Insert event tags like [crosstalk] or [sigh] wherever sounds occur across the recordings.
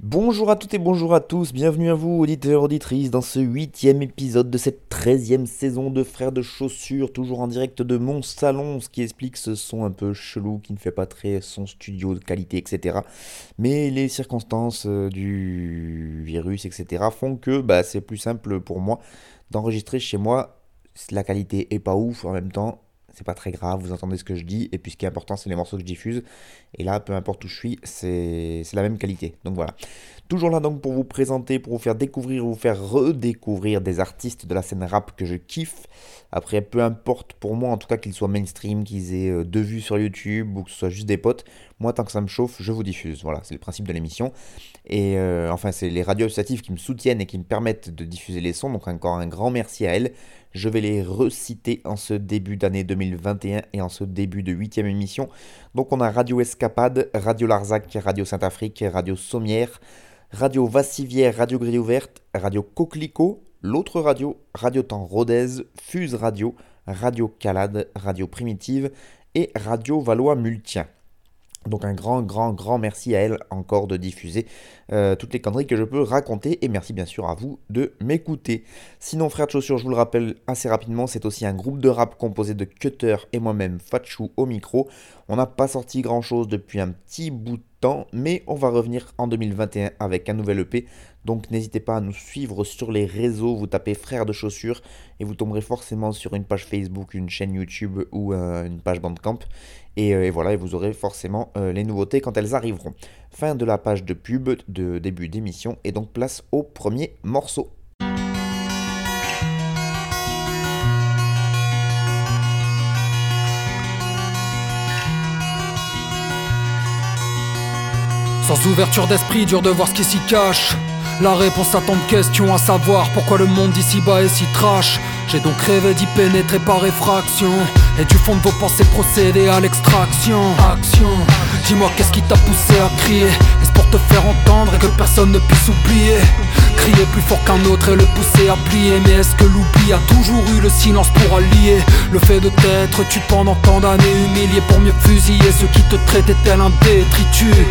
Bonjour à toutes et bonjour à tous, bienvenue à vous auditeurs, auditrices dans ce huitième épisode de cette treizième saison de Frères de Chaussures, toujours en direct de mon salon, ce qui explique ce son un peu chelou qui ne fait pas très son studio de qualité, etc. Mais les circonstances euh, du virus, etc. font que bah, c'est plus simple pour moi d'enregistrer chez moi. La qualité est pas ouf en même temps, c'est pas très grave, vous entendez ce que je dis, et puis ce qui est important, c'est les morceaux que je diffuse. Et là, peu importe où je suis, c'est la même qualité. Donc voilà. Toujours là donc pour vous présenter, pour vous faire découvrir, vous faire redécouvrir des artistes de la scène rap que je kiffe. Après, peu importe pour moi, en tout cas qu'ils soient mainstream, qu'ils aient euh, deux vues sur YouTube ou que ce soit juste des potes, moi tant que ça me chauffe, je vous diffuse. Voilà, c'est le principe de l'émission. Et euh, enfin, c'est les radios associatives qui me soutiennent et qui me permettent de diffuser les sons. Donc encore un grand merci à elles. Je vais les reciter en ce début d'année 2021 et en ce début de huitième émission. Donc on a Radio Escapade, Radio Larzac, Radio Saint-Afrique, Radio Sommière, Radio Vassivière, Radio Grille Ouverte, Radio Coquelicot, l'autre radio, Radio Temps Rodez, Fuse Radio, Radio Calade, Radio Primitive et Radio Valois Multien. Donc un grand, grand, grand merci à elle encore de diffuser euh, toutes les conneries que je peux raconter et merci bien sûr à vous de m'écouter. Sinon Frère de Chaussures, je vous le rappelle assez rapidement, c'est aussi un groupe de rap composé de Cutter et moi-même Fatchou au micro. On n'a pas sorti grand chose depuis un petit bout de temps, mais on va revenir en 2021 avec un nouvel EP. Donc n'hésitez pas à nous suivre sur les réseaux, vous tapez Frères de Chaussures et vous tomberez forcément sur une page Facebook, une chaîne YouTube ou euh, une page Bandcamp. Et, euh, et, voilà, vous aurez forcément euh, les nouveautés quand elles arriveront. Fin de la page de pub de début d'émission et donc place au premier morceau. Sans ouverture d'esprit, dur de voir ce qui s'y cache. La réponse à tant de questions, à savoir pourquoi le monde d'ici-bas est si trash. J'ai donc rêvé d'y pénétrer par effraction. Et du fond de vos pensées procéder à l'extraction. Action, dis-moi qu'est-ce qui t'a poussé à crier? Est-ce pour te faire entendre et que personne ne puisse oublier? Crier plus fort qu'un autre et le pousser à plier. Mais est-ce que l'oubli a toujours eu le silence pour allier? Le fait de t'être tu pendant tant d'années humilié pour mieux fusiller ceux qui te traitaient tel un détritus.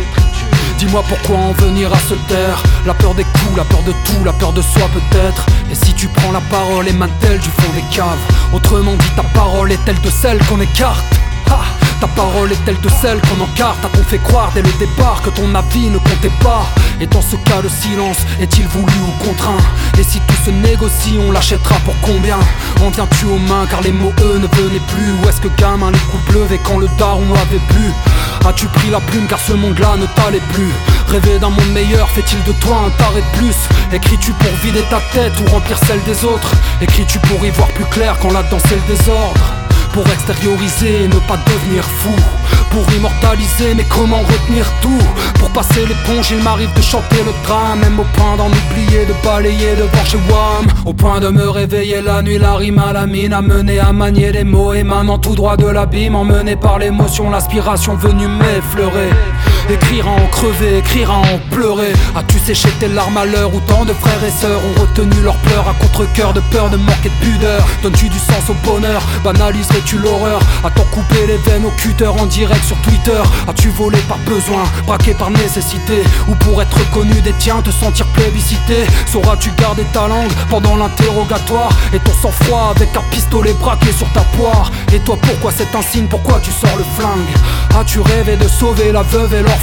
Dis-moi pourquoi en venir à se taire La peur des coups, la peur de tout, la peur de soi peut-être. Et si tu prends la parole, émane-t-elle du fond des caves? Autrement dit, ta parole est-elle de celle qu'on écarte? Ha ta parole est-elle de celle qu'on encarte? A-t-on fait croire dès le départ que ton avis ne comptait pas? Et dans ce cas le silence est-il voulu ou contraint? Et si tout se négocie on l'achètera pour combien? En viens-tu aux mains car les mots eux ne venaient plus? Ou est-ce que gamin les coups pleuvaient quand le daron avait bu? As-tu pris la plume car ce monde-là ne t'allait plus? Rêver d'un monde meilleur fait-il de toi un taré de plus? Écris-tu pour vider ta tête ou remplir celle des autres? Écris-tu pour y voir plus clair quand là-dedans c'est le désordre? Pour extérioriser et ne pas devenir fou. Pour immortaliser mais comment retenir tout? Pour passer l'éponge il m'arrive de chanter le drame Même au point d'en oublier, de balayer devant chez Wam. Au point de me réveiller la nuit, la rime à la mine Amené à manier les mots émanant tout droit de l'abîme Emmené par l'émotion, l'aspiration venue m'effleurer Écrire en crever, écrire en pleurer. As-tu séché tes larmes à l'heure où tant de frères et sœurs ont retenu leurs pleurs à contre-coeur de peur de manquer de pudeur. Donnes-tu du sens au bonheur? Banaliserais-tu l'horreur? A-t-on coupé les veines au cutter en direct sur Twitter. As-tu volé par besoin, braqué par nécessité? Ou pour être reconnu des tiens, te sentir plébiscité? Sauras-tu garder ta langue pendant l'interrogatoire? Et ton sang-froid avec un pistolet braqué sur ta poire? Et toi pourquoi c'est un signe, pourquoi tu sors le flingue? As-tu rêvé de sauver la veuve et l'orphelin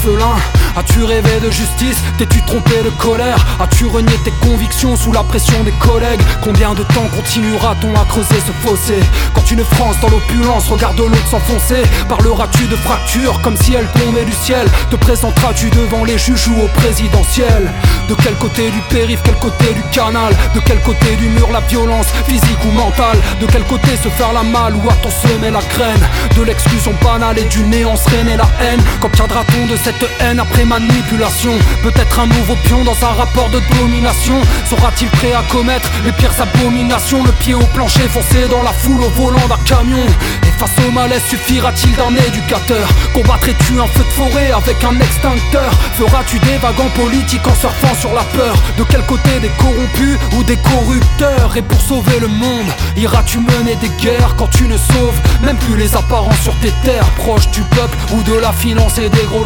As-tu rêvé de justice? T'es-tu trompé de colère? As-tu renié tes convictions sous la pression des collègues? Combien de temps continuera-t-on à creuser ce fossé? Quand une France dans l'opulence regarde l'autre s'enfoncer Parleras-tu de fracture comme si elle tombait du ciel? Te présenteras-tu devant les juges ou au présidentiel? De quel côté du périph', quel côté du canal? De quel côté du mur la violence physique ou mentale? De quel côté se faire la malle ou a-t-on semé la graine? De l'exclusion banale et du néant sereine la haine? Qu'obtiendra-t-on de cette haine après manipulation Peut-être un nouveau pion dans un rapport de domination. Sera-t-il prêt à commettre les pires abominations? Le pied au plancher foncé dans la foule au volant d'un camion. Et face au malaise suffira-t-il d'un éducateur? Combattrais-tu un feu de forêt avec un extincteur? Feras-tu des wagons politiques en surfant sur la peur? De quel côté des corrompus ou des corrupteurs? Et pour sauver le monde, iras-tu mener des guerres quand tu ne sauves même plus les apparences sur tes terres? Proches du peuple ou de la finance et des gros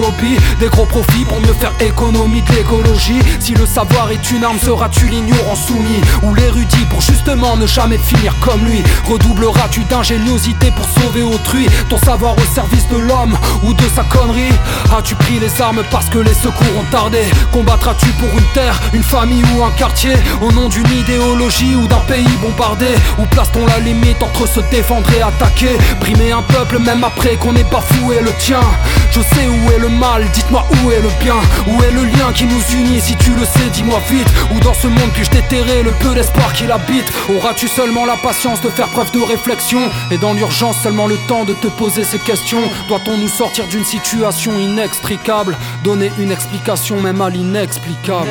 Des gros profits pour mieux faire économie de l'écologie. Si le savoir est une arme, seras-tu l'ignorant soumis? Ou l'érudit pour justement ne jamais finir comme lui? Redoubleras-tu d'ingéniosité pour sauver autrui? Ton savoir au service de l'homme ou de sa connerie? As-tu pris les armes parce que les secours ont tardé? Combattras-tu pour une terre, une famille ou un quartier? Au nom d'une idéologie ou d'un pays bombardé? Ou place-t-on la limite entre se défendre et attaquer? Brimer un peuple même après qu'on ait bafoué le tien. Je sais où est le mal, dites-moi où est le bien Où est le lien qui nous unit, si tu le sais dis-moi vite Où dans ce monde puis-je déterrer le peu d'espoir qui l'habite. Auras-tu seulement la patience de faire preuve de réflexion? Et dans l'urgence seulement le temps de te poser ces questions. Doit-on nous sortir d'une situation inextricable? Donner une explication même à l'inexplicable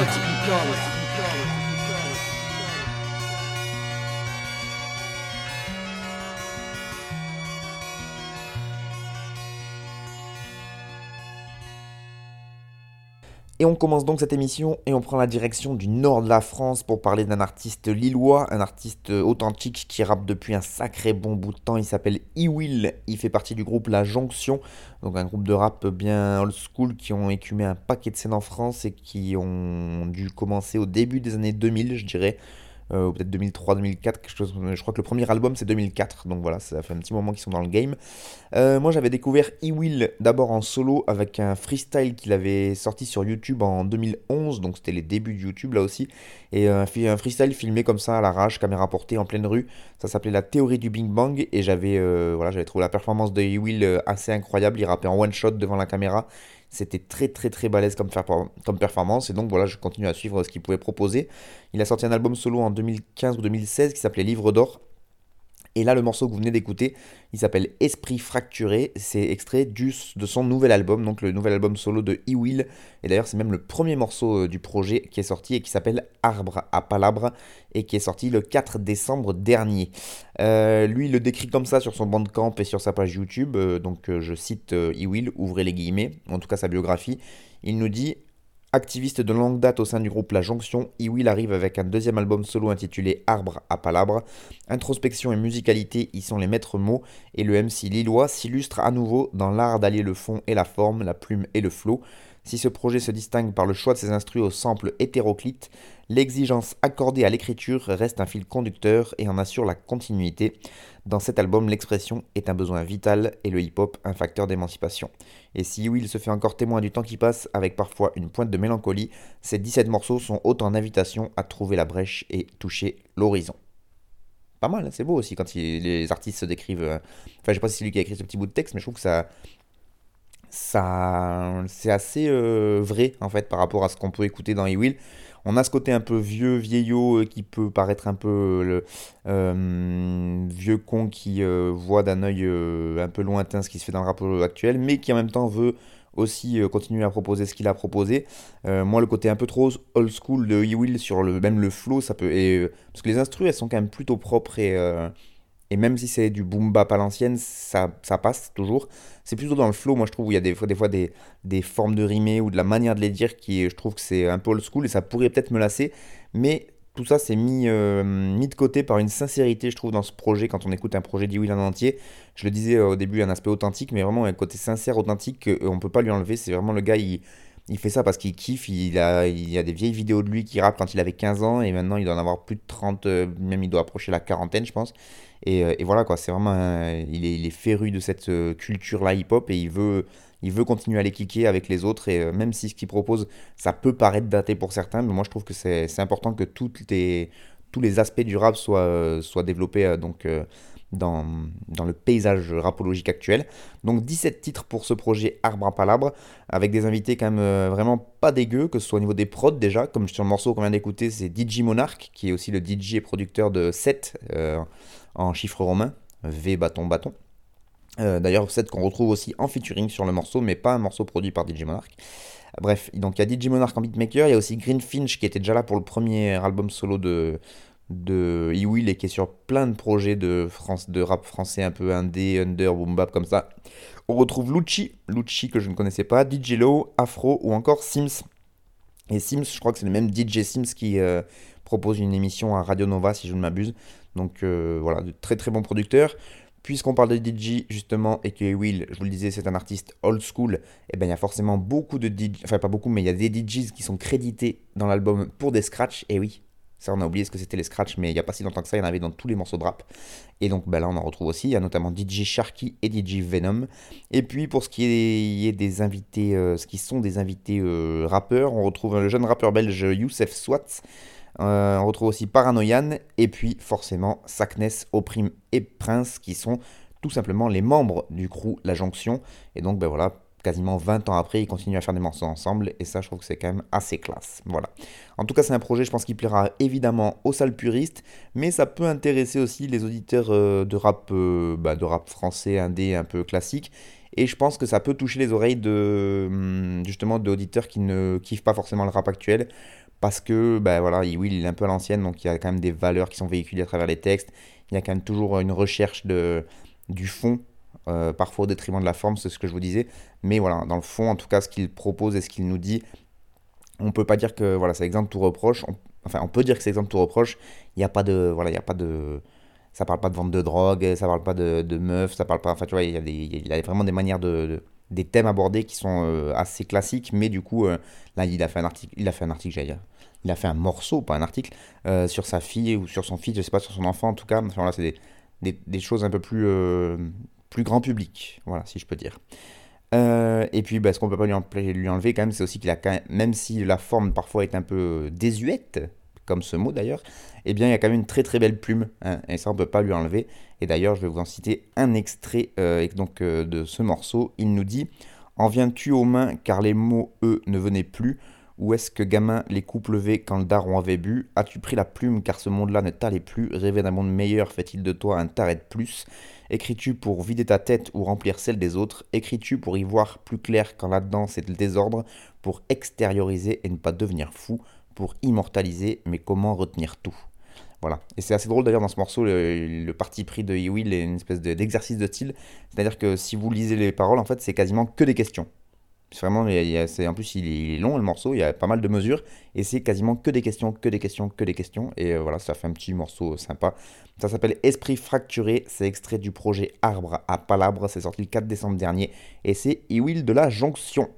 Et on commence donc cette émission et on prend la direction du nord de la France pour parler d'un artiste lillois, un artiste authentique qui rappe depuis un sacré bon bout de temps. Il s'appelle E-Will, il fait partie du groupe La Jonction, donc un groupe de rap bien old school qui ont écumé un paquet de scènes en France et qui ont dû commencer au début des années 2000, je dirais. Euh, peut-être 2003, 2004, quelque chose. Je crois que le premier album c'est 2004, donc voilà, ça fait un petit moment qu'ils sont dans le game. Euh, moi j'avais découvert E-Will d'abord en solo avec un freestyle qu'il avait sorti sur YouTube en 2011, donc c'était les débuts de YouTube là aussi, et un, un freestyle filmé comme ça à l'arrache, caméra portée en pleine rue. Ça s'appelait La théorie du Big Bang, et j'avais euh, voilà, j'avais trouvé la performance de E-Will assez incroyable. Il rappait en one shot devant la caméra. C'était très très très balèze comme, comme performance et donc voilà, je continue à suivre ce qu'il pouvait proposer. Il a sorti un album solo en 2015 ou 2016 qui s'appelait Livre d'or et là, le morceau que vous venez d'écouter, il s'appelle Esprit fracturé. C'est extrait de son nouvel album, donc le nouvel album solo de E-Will. Et d'ailleurs, c'est même le premier morceau euh, du projet qui est sorti et qui s'appelle Arbre à Palabre et qui est sorti le 4 décembre dernier. Euh, lui, il le décrit comme ça sur son bandcamp et sur sa page YouTube. Euh, donc, je cite E-Will, ouvrez les guillemets, en tout cas sa biographie. Il nous dit Activiste de longue date au sein du groupe La Jonction, Iwil arrive avec un deuxième album solo intitulé Arbre à Palabre. Introspection et musicalité y sont les maîtres mots, et le MC Lillois s'illustre à nouveau dans l'art d'allier le fond et la forme, la plume et le flow. Si ce projet se distingue par le choix de ses instruments au sample hétéroclite, l'exigence accordée à l'écriture reste un fil conducteur et en assure la continuité. Dans cet album, l'expression est un besoin vital et le hip-hop un facteur d'émancipation. Et si Will se fait encore témoin du temps qui passe avec parfois une pointe de mélancolie, ces 17 morceaux sont autant d'invitations à trouver la brèche et toucher l'horizon. Pas mal, hein, c'est beau aussi quand les artistes se décrivent. Euh, enfin, je sais pas si c'est lui qui a écrit ce petit bout de texte, mais je trouve que ça, ça c'est assez euh, vrai en fait par rapport à ce qu'on peut écouter dans E-Will on a ce côté un peu vieux, vieillot, euh, qui peut paraître un peu euh, vieux con qui voit d'un œil un peu lointain ce qui se fait dans le rapport actuel, mais qui en même temps veut aussi continuer à proposer ce qu'il a proposé. moi, le côté un peu trop old school de E-Will sur le, même le flow, ça peut. Parce que les instruments, elles sont quand même plutôt propres et et même si c'est du boom bap à l'ancienne, ça, ça, passe toujours. C'est plutôt dans le flow, moi je trouve, où il y a des des, fois des, des formes de rimer ou de la manière de les dire qui, je trouve que c'est un peu old school et ça pourrait peut-être me lasser. Mais tout ça, c'est mis, euh, mis de côté par une sincérité, je trouve, dans ce projet, quand on écoute un projet d'E-Will en entier. Je le disais au début, un aspect authentique, mais vraiment un côté sincère, authentique, qu'on ne peut pas lui enlever. C'est vraiment le gars, il, il fait ça parce qu'il kiffe. Il a, il a des vieilles vidéos de lui qui rappe quand il avait 15 ans et maintenant il doit en avoir plus de 30, euh, même il doit approcher la quarantaine, je pense. Et, euh, et voilà quoi, c'est vraiment. il, est, il, féru de cette euh, culture-là hip-hop et il veut, il veut continuer à les kicker avec les autres, et même si ce qu'il propose, ça peut paraître daté pour certains, mais moi je trouve que c'est important que toutes les, tous les aspects du rap soient, soient développés donc, dans, dans, le paysage rapologique actuel. Donc 17 titres pour ce projet Arbre à Palabre, avec des invités quand même vraiment pas dégueux, que ce soit au niveau des prods déjà, comme sur le morceau qu'on vient d'écouter, c'est DJ Monarch, qui est aussi le DJ et producteur de 7 en chiffres romains, V bâton bâton. Euh, d'ailleurs, cette qu'on retrouve aussi en featuring sur le morceau, mais pas un morceau produit par DJ Monarch. Bref, donc il y a DJ Monarch en beatmaker, il y a aussi Green Finch qui était déjà là pour le premier album solo de, de E-Will et qui est sur plein de projets de, France, de rap français un peu indé, under, boom bap comme ça. On retrouve Lucci, Lucci que je ne connaissais pas, DJ Low, Afro ou encore Sims. Et Sims, je crois que c'est le même DJ Sims qui euh, propose une émission à Radio Nova si je ne m'abuse. Donc euh, voilà, de très très bons producteurs. Puisqu'on parle de DJ justement et que Will, je vous le disais, c'est un artiste old school, et eh bien il y a forcément beaucoup de DJ, enfin pas beaucoup, mais il y a des DJs qui sont crédités dans l'album pour des scratchs, et oui, ça on a oublié ce que c'était les scratchs, mais il n'y a pas si longtemps que ça, il y en avait dans tous les morceaux de rap. Et donc ben là on en retrouve aussi, il y a notamment DJ Sharky et DJ Venom. Et puis pour ce qui est des invités, euh, ce qui sont des invités euh, rappeurs, on retrouve le jeune rappeur belge Youssef Swat, euh, on retrouve aussi Paranoian et puis forcément Sakness, Oprime et Prince qui sont tout simplement les membres du crew La Jonction. Et donc ben voilà, quasiment 20 ans après, ils continuent à faire des morceaux ensemble et ça je trouve que c'est quand même assez classe. Voilà. En tout cas, c'est un projet, je pense qu'il plaira évidemment aux salles puristes, mais ça peut intéresser aussi les auditeurs euh, de rap euh, bah, de rap français indé un peu classique. Et je pense que ça peut toucher les oreilles de hum, justement d'auditeurs qui ne kiffent pas forcément le rap actuel parce que ben voilà, Will il est un peu à l'ancienne, donc il y a quand même des valeurs qui sont véhiculées à travers les textes. Il y a quand même toujours une recherche de, du fond, euh, parfois au détriment de la forme, c'est ce que je vous disais. Mais voilà, dans le fond, en tout cas, ce qu'il propose et ce qu'il nous dit, on peut pas dire que voilà, c'est exemple tout reproche. enfin, on peut dire que c'est exemple tout reproche. Il n'y a pas de voilà, il y a pas de ça parle pas de vente de drogue, ça parle pas de, de meufs, ça parle pas. Enfin, tu vois, il y a, des, il a vraiment des manières de des thèmes abordés qui sont euh, assez classiques, mais du coup, euh, là, il a fait un article, il a fait un article, j'allais dire, il a fait un morceau, pas un article, euh, sur sa fille ou sur son fils, je sais pas, sur son enfant en tout cas. Enfin, là, c'est des, des, choses un peu plus, plus grand public, voilà, si je peux dire. et puis, bah, ce qu'on peut pas lui, enlever quand même, c'est aussi qu'il a quand même, même si la forme parfois est un peu désuète, comme ce mot d'ailleurs, eh bien il y a quand même une très très belle plume, hein, et ça on peut pas lui enlever. Et d'ailleurs je vais vous en citer un extrait euh, donc, euh, de ce morceau. Il nous dit En viens-tu aux mains car les mots eux ne venaient plus Ou est-ce que gamin les coups levés quand le daron avait bu? As-tu pris la plume car ce monde-là ne t'allait plus? Rêver d'un monde meilleur fait-il de toi un taré de plus? Écris-tu pour vider ta tête ou remplir celle des autres? Écris-tu pour y voir plus clair quand là-dedans c'est le désordre? Pour extérioriser et ne pas devenir fou? Pour immortaliser, mais comment retenir tout? Voilà. Et c'est assez drôle d'ailleurs dans ce morceau, le, parti pris de Will est une espèce d'exercice de, style. C'est-à-dire que si vous lisez les paroles, en fait, c'est quasiment que des questions. C'est en plus, il est, long le morceau, il y a pas mal de mesures, et c'est quasiment que des questions, que des questions, que des questions. Et euh, voilà, ça fait un petit morceau sympa. Ça s'appelle Esprit fracturé, c'est extrait du projet Arbre à Palabre, c'est sorti le 4 décembre dernier, et c'est Will de la Jonction.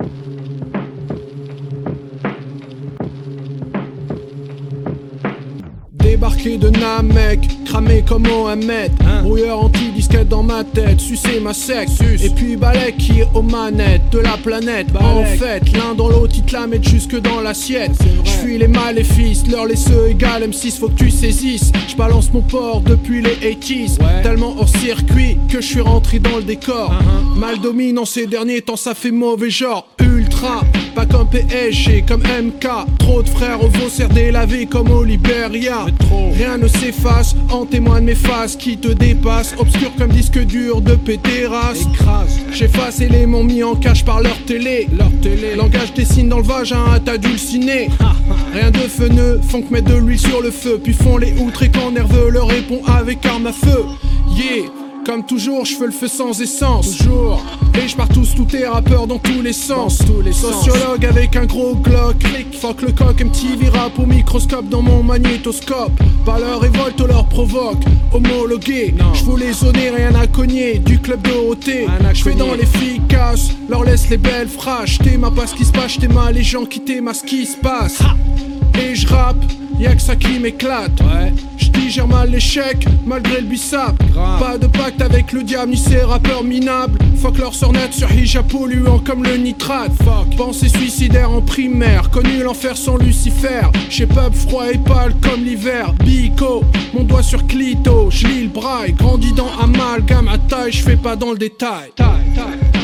Débarqué de Namek, cramé comme Mohamed. Hein? Brouilleur anti-disquette dans ma tête, sucer ma sec Et puis Balek qui est aux manettes de la planète. En fait, l'un dans l'autre ils te la mettent jusque dans l'assiette. Je fuis les maléfices, leur laisseux égal M6 faut que tu saisisses. Je balance mon port depuis les 80s Tellement hors circuit que je suis rentré dans le décor. Uh-huh. Mal dominant ces derniers temps ça fait mauvais genre. Ultra, pas comme PSG, comme MK Trop de frères au vont délavés comme au Liberia Rien ne s'efface, en témoigne mes faces qui te dépassent. Obscur comme disque dur de pétéras. J'efface et les m'ont mis en cache par leur télé. Leur télé. Langage dessine dans le vagin un tas dulciné. [laughs] Rien de feneux, font que mettre de l'huile sur le feu. Puis font les outres et quand nerveux leur répond avec arme à feu. Yeah. Comme toujours, je fais le feu sans essence. Toujours. Et je pars tous, tous tes rappeurs dans tous les sens. tous les Sociologue avec un gros Glock. Fuck le coq, MTV rap au microscope dans mon magnétoscope. Pas leur révolte, leur provoque. Homologué. Je voulais les rien à cogner. Du club Dorothée. Je fais dans l'efficace. Leur laisse les belles phrases. T'es ma pas ce qui se passe, t'es ma les gens qui t'aiment ce qui se passe. Et je rappe y'a que ça qui m'éclate. Ouais. J'digère mal l'échec, malgré le bissap. Pas de pacte avec le diable ni ses rappeurs minables. Fuck leur net sur hijab polluant comme le nitrate. Fuck. Pensée suicidaire en primaire, connu l'enfer sans Lucifer. Chez pub froid et pâle comme l'hiver. Bico, mon doigt sur clito, j'lis le braille. Grandi dans amalgame à taille, j'fais pas dans le détail. Et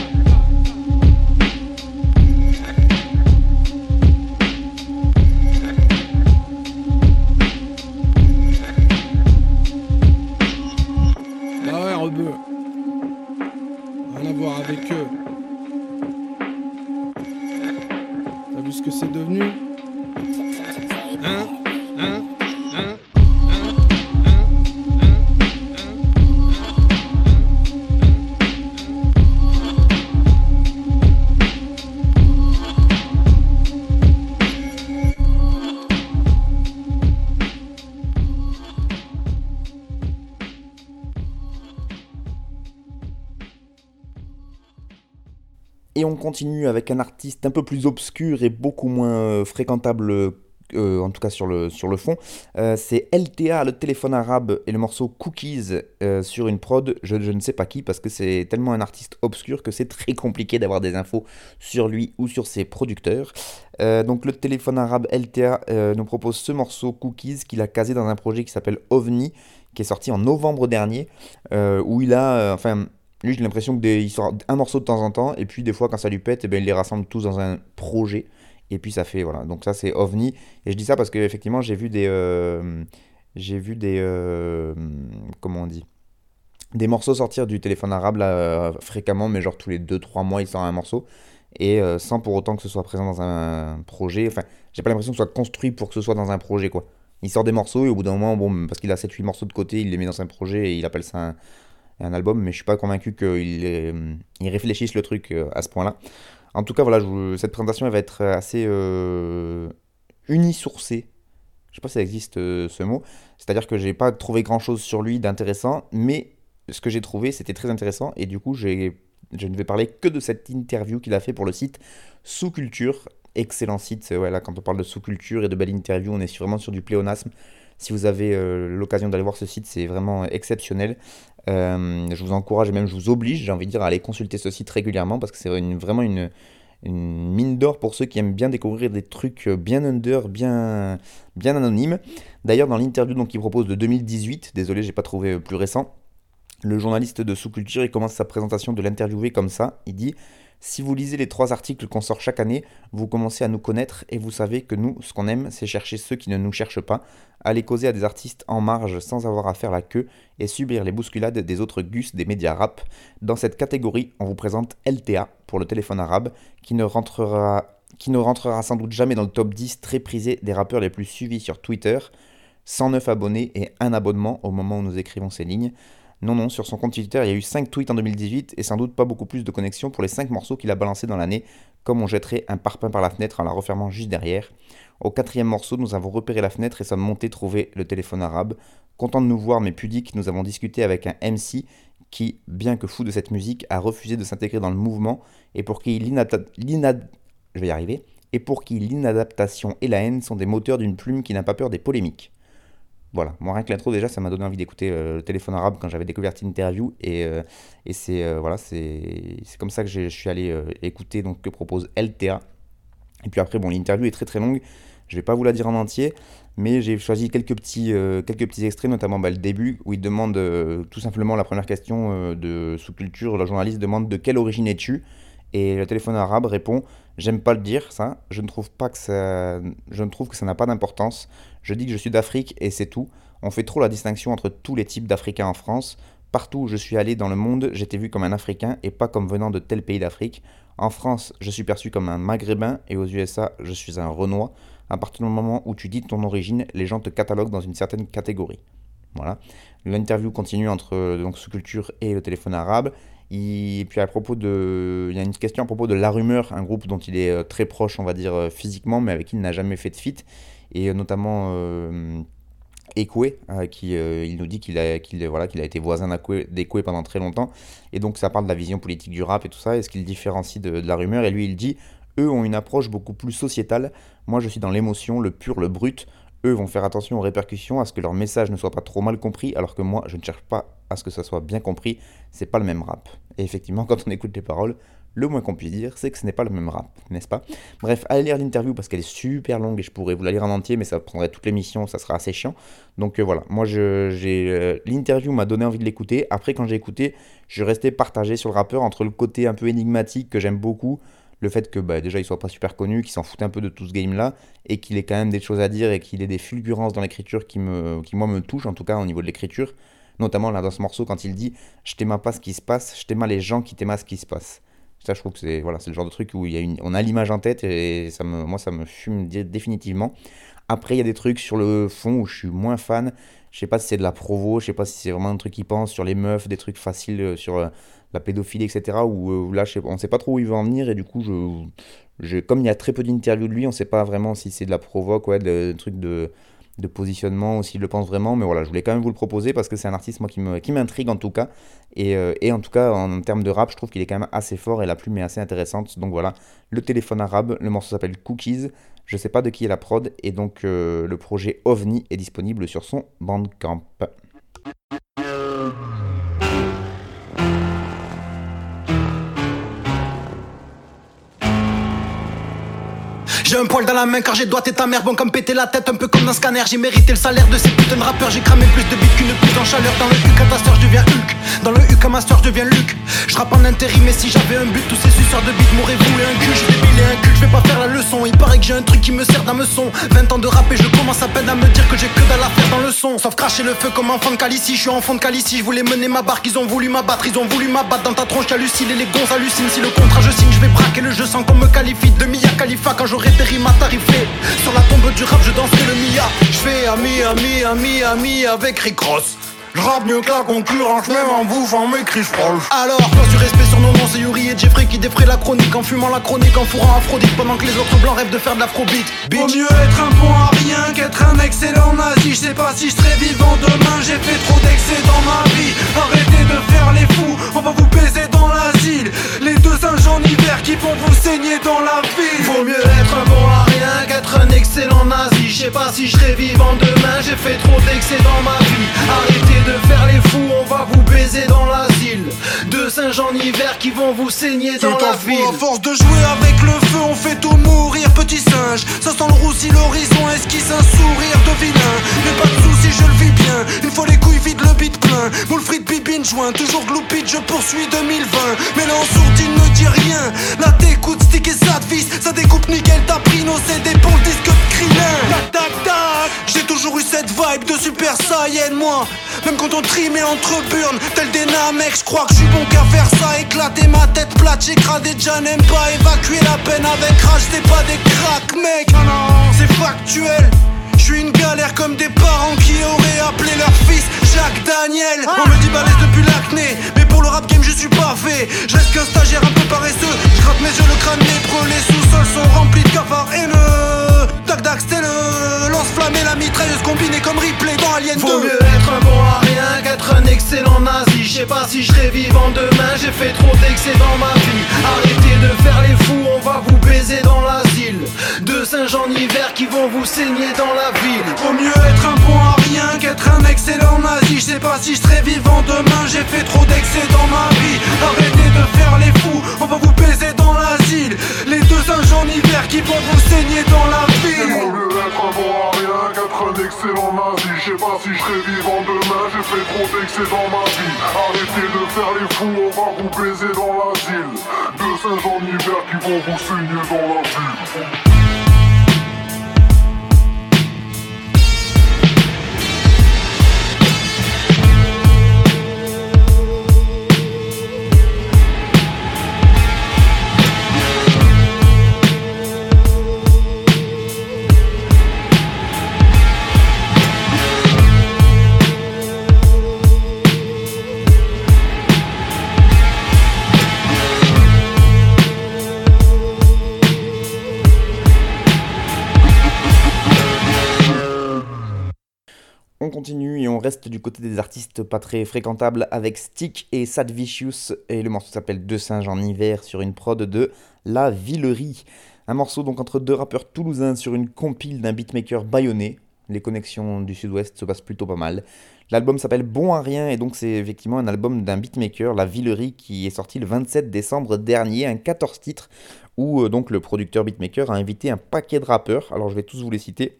on continue avec un artiste un peu plus obscur et beaucoup moins euh, fréquentable, euh, en tout cas sur le, sur le fond. Euh, c'est LTA, le téléphone arabe, et le morceau Cookies sur une prod, je, ne sais pas qui, parce que c'est tellement un artiste obscur que c'est très compliqué d'avoir des infos sur lui ou sur ses producteurs. donc le téléphone arabe LTA nous propose ce morceau Cookies qu'il a casé dans un projet qui s'appelle OVNI, qui est sorti en novembre dernier, où il a, enfin lui, j'ai l'impression qu'il sort un morceau de temps en temps, et puis des fois, quand ça lui pète, eh ben, il les rassemble tous dans un projet, et puis ça fait, voilà. Donc ça, c'est OVNI. Et je dis ça parce qu'effectivement, j'ai vu des... Euh, j'ai vu des... Euh, comment on dit Des morceaux sortir du téléphone arabe, là, fréquemment, mais genre tous les 2-3 mois, il sort un morceau, et euh, sans pour autant que ce soit présent dans un projet. Enfin, j'ai pas l'impression que ce soit construit pour que ce soit dans un projet, quoi. Il sort des morceaux, et au bout d'un moment, bon, parce qu'il a 7-8 morceaux de côté, il les met dans un projet, et il appelle ça un un album, mais je suis pas convaincu qu'il il réfléchisse le truc euh, à ce point-là. En tout cas, voilà, cette présentation va être assez euh, unisourcée. Je sais pas si ça existe euh, ce mot. C'est-à-dire que j'ai pas trouvé grand-chose sur lui d'intéressant, mais ce que j'ai trouvé, c'était très intéressant. Et du coup, je ne vais parler que de cette interview qu'il a fait pour le site Sous Culture. Excellent site. Voilà, quand on parle de sous culture et de belle interview, on est vraiment sur du pléonasme. Si vous avez l'occasion d'aller voir ce site, c'est vraiment exceptionnel. Euh, je vous encourage et même je vous oblige, j'ai envie de dire, à aller consulter ce site régulièrement parce que c'est vraiment une, mine d'or pour ceux qui aiment bien découvrir des trucs bien under, bien, bien anonymes. D'ailleurs, dans l'interview qu'il propose de 2018, désolé, j'ai pas trouvé plus récent, le journaliste de Sous-Culture, il commence sa présentation de l'interviewé comme ça. Il dit si vous lisez les trois articles qu'on sort chaque année, vous commencez à nous connaître et vous savez que nous, ce qu'on aime, c'est chercher ceux qui ne nous cherchent pas, aller causer à des artistes en marge sans avoir à faire la queue et subir les bousculades des autres gus des médias rap. Dans cette catégorie, on vous présente LTA pour le téléphone arabe, qui ne rentrera, qui ne rentrera sans doute jamais dans le top 10 très prisé des rappeurs les plus suivis sur Twitter. 109 abonnés et un abonnement au moment où nous écrivons ces lignes. Non, non, sur son compte Twitter, il y a eu 5 tweets en 2018 et sans doute pas beaucoup plus de connexions pour les 5 morceaux qu'il a balancés dans l'année, comme on jetterait un parpaing par la fenêtre en la refermant juste derrière. Au quatrième morceau, nous avons repéré la fenêtre et sommes montés trouver le téléphone arabe. Content de nous voir, mais pudique, nous avons discuté avec un MC qui, bien que fou de cette musique, a refusé de s'intégrer dans le mouvement et pour qui l'inadaptation et la haine sont des moteurs d'une plume qui n'a pas peur des polémiques. Voilà, moi rien que l'intro déjà, ça m'a donné envie d'écouter euh, le téléphone arabe quand j'avais découvert l'interview et, euh, et c'est euh, voilà, c'est comme ça que je suis allé écouter donc que propose LTA. Et puis après bon, l'interview est très très longue, je vais pas vous la dire en entier, mais j'ai choisi quelques petits quelques petits extraits, notamment bah, le début où il demande tout simplement la première question de sous-culture, le journaliste demande de quelle origine es-tu? Et le téléphone arabe répond J'aime pas le dire, ça. Je ne trouve pas que ça. Je ne trouve que ça n'a pas d'importance. Je dis que je suis d'Afrique et c'est tout. On fait trop la distinction entre tous les types d'Africains en France. Partout où je suis allé dans le monde, j'étais vu comme un Africain et pas comme venant de tel pays d'Afrique. En France, je suis perçu comme un Maghrébin et aux USA, je suis un Renois. À partir du moment où tu dis ton origine, les gens te cataloguent dans une certaine catégorie. Voilà. L'interview continue entre donc sous-culture et le téléphone arabe. Et puis à propos de, il y a une question à propos de La Rumeur, un groupe dont il est euh, très proche, on va dire euh, physiquement, mais avec qui il n'a jamais fait de feat, et euh, notamment euh, Ekwe, qui il nous dit qu'il a, qu'il voilà, qu'il a été voisin d'Ekwe pendant très longtemps, et donc ça parle de la vision politique du rap et tout ça, et ce qu'il différencie de, La Rumeur, et lui il dit, eux ont une approche beaucoup plus sociétale, moi je suis dans l'émotion, le pur, le brut, eux vont faire attention aux répercussions, à ce que leur message ne soit pas trop mal compris, alors que moi, je ne cherche pas à ce que ça soit bien compris, c'est pas le même rap. Et effectivement, quand on écoute les paroles, le moins qu'on puisse dire, c'est que ce n'est pas le même rap, n'est-ce pas? Bref, allez lire l'interview parce qu'elle est super longue et je pourrais vous la lire en entier, mais ça prendrait toute l'émission, ça sera assez chiant. Donc euh, voilà, moi j'ai euh, l'interview m'a donné envie de l'écouter. Après, quand j'ai écouté, je restais partagé sur le rappeur entre le côté un peu énigmatique que j'aime beaucoup, le fait que bah, déjà il soit pas super connu, qu'il s'en fout un peu de tout ce game là, et qu'il ait quand même des choses à dire et qu'il ait des fulgurances dans l'écriture qui, me, qui moi me touchent en tout cas au niveau de l'écriture. Notamment là dans ce morceau quand il dit Je t'aime pas ce qui se passe, je t'aime les gens qui t'aiment ce qui se passe. Ça, je trouve que c'est voilà, le genre de truc où y a une, on a l'image en tête et ça me, moi, ça me fume définitivement. Après, il y a des trucs sur le fond où je suis moins fan. Je sais pas si c'est de la provo, je sais pas si c'est vraiment un truc qui pense sur les meufs, des trucs faciles euh, sur euh, la pédophilie, etc. Où, euh, là, on sait pas trop où il veut en venir et du coup, je, comme il y a très peu d'interviews de lui, on sait pas vraiment si c'est de la provoque, ouais, de, de de positionnement, s'il le pense vraiment. Mais voilà, je voulais quand même vous le proposer parce que c'est un artiste moi qui me qui m'intrigue en tout cas. Et, euh, et, en tout cas, en termes de rap, je trouve qu'il est quand même assez fort et la plume est assez intéressante. Donc voilà, le téléphone arabe, le morceau s'appelle Cookies. Je sais pas de qui est la prod. Et donc euh, le projet OVNI est disponible sur son Bandcamp. J'ai un poil dans la main car j'ai doigté ta mère. Bon comme péter la tête un peu comme un scanner. J'ai mérité le salaire de ces putains de rappeurs. J'ai cramé plus de bits qu'une pute en chaleur. Dans le UK Master je deviens Hulk. Dans le UK Master je deviens Luc. Je rappe en intérim mais si j'avais un but Tous ces suceurs de bits m'auraient voué un cul. Je vais un cul, je vais pas faire la leçon. Il paraît que j'ai un truc qui me sert d'un meçon. 20 ans de rap et je commence à peine à me dire que j'ai que dalle à faire dans le son. Sauf cracher le feu comme enfant de calici Je suis enfant de calici, je voulais mener ma barque. Ils ont voulu m'abattre, ils ont voulu m'abattre Dans ta tronche. J'hallucine et les gonzes hallucinent Si le contrat je signe je vais braquer le jeu sans qu'on me qualifie De Mia Khalifa. Quand j'aurai ma tarifée sur la tombe du rap, je danserai le Mia. Je fais ami, ami, ami, ami avec Rick Ross. Je rappe mieux que la concurrence, même en bouffant mes cris proches. Alors, quand du respect sur nos noms, c'est Yuri et Jeffrey qui défraient la chronique en fumant la chronique, en fourrant Aphrodite pendant que les autres blancs rêvent de faire de l'afrobeat. Vaut mieux être un bon à rien qu'être un excellent nazi. Je sais pas si je serai vivant demain, j'ai fait trop d'excès dans ma vie. Arrêtez de faire les fous, on va vous baiser dans l'asile. Les deux singes en hiver qui vont vous saigner dans la ville. Vaut mieux être un bon à rien qu'être un excellent nazi. Je sais pas si je serai vivant demain, j'ai fait trop d'excès dans ma vie. Arrêtez de faire les fous, on va vous baiser dans l'asile. Deux singes en hiver qui vont vous saigner dans la ville. À force de jouer avec le feu, on fait tout mourir, petit singe. Ça sent le roussi, l'horizon esquisse un sourire de vilain. Mais pas de soucis, je le vis bien. Une fois les couilles vides, le beat plein. Moule frites, bibine, joint. Toujours gloupide, je poursuis 2020. Mais là en sourdine ne dit rien. Là t'écoutes, stick et ça Ça découpe nickel, t'as pris nos CD pour le disque de. Tac, tac, tac. J'ai toujours eu cette vibe de Super Saiyan, moi. Même quand on trimait entre burnes, tel des namecs, je crois que je suis bon qu'à faire ça. Éclater ma tête plate, j'ai cradé, déjà n'aime pas évacuer la peine avec rage, c'est pas des cracks, mec. Non, non, c'est factuel. Je une galère comme des parents qui auraient appelé leur fils Daniel. On me dit balèze depuis l'acné, mais pour le rap game je suis pas fait. Je reste qu'un stagiaire un peu paresseux. Je gratte mes yeux, le crâne lépreux, les sous-sols sont remplis de cafards haineux. Tac tac, c'était le lance-flamme et la mitrailleuse combinée comme replay dans Alien 2. Vaut mieux être un bon à rien qu'être un excellent nazi. Je sais pas si je serai vivant demain, j'ai fait trop d'excès dans ma vie. Arrêtez de faire les fous, on va vous baiser dans l'asile. Deux singes en hiver qui vont vous saigner dans la ville. Vaut mieux être Je sais pas si je serai vivant demain, j'ai fait trop d'excès dans ma vie. Arrêtez de faire les fous, on va vous baiser dans l'asile. Les deux singes en hiver qui vont vous saigner dans la ville. Vaut mieux être un bon à rien qu'être un excellent nazi. Je sais pas si je serai vivant demain, j'ai fait trop d'excès dans ma vie. Arrêtez de faire les fous, on va vous baiser dans l'asile. Deux singes en hiver qui vont vous saigner dans la ville. Continue et on reste du côté des artistes pas très fréquentables avec Stick et Sad Vicious et le morceau s'appelle Deux singes en hiver sur une prod de La Villerie. Un morceau donc entre deux rappeurs toulousains sur une compile d'un beatmaker bayonnais. les connexions du sud-ouest se passent plutôt pas mal. L'album s'appelle Bon à rien et donc c'est effectivement un album d'un beatmaker, La Villerie, qui est sorti le 27 décembre dernier, un 14 titres, où euh, donc le producteur beatmaker a invité un paquet de rappeurs. Alors je vais tous vous les citer.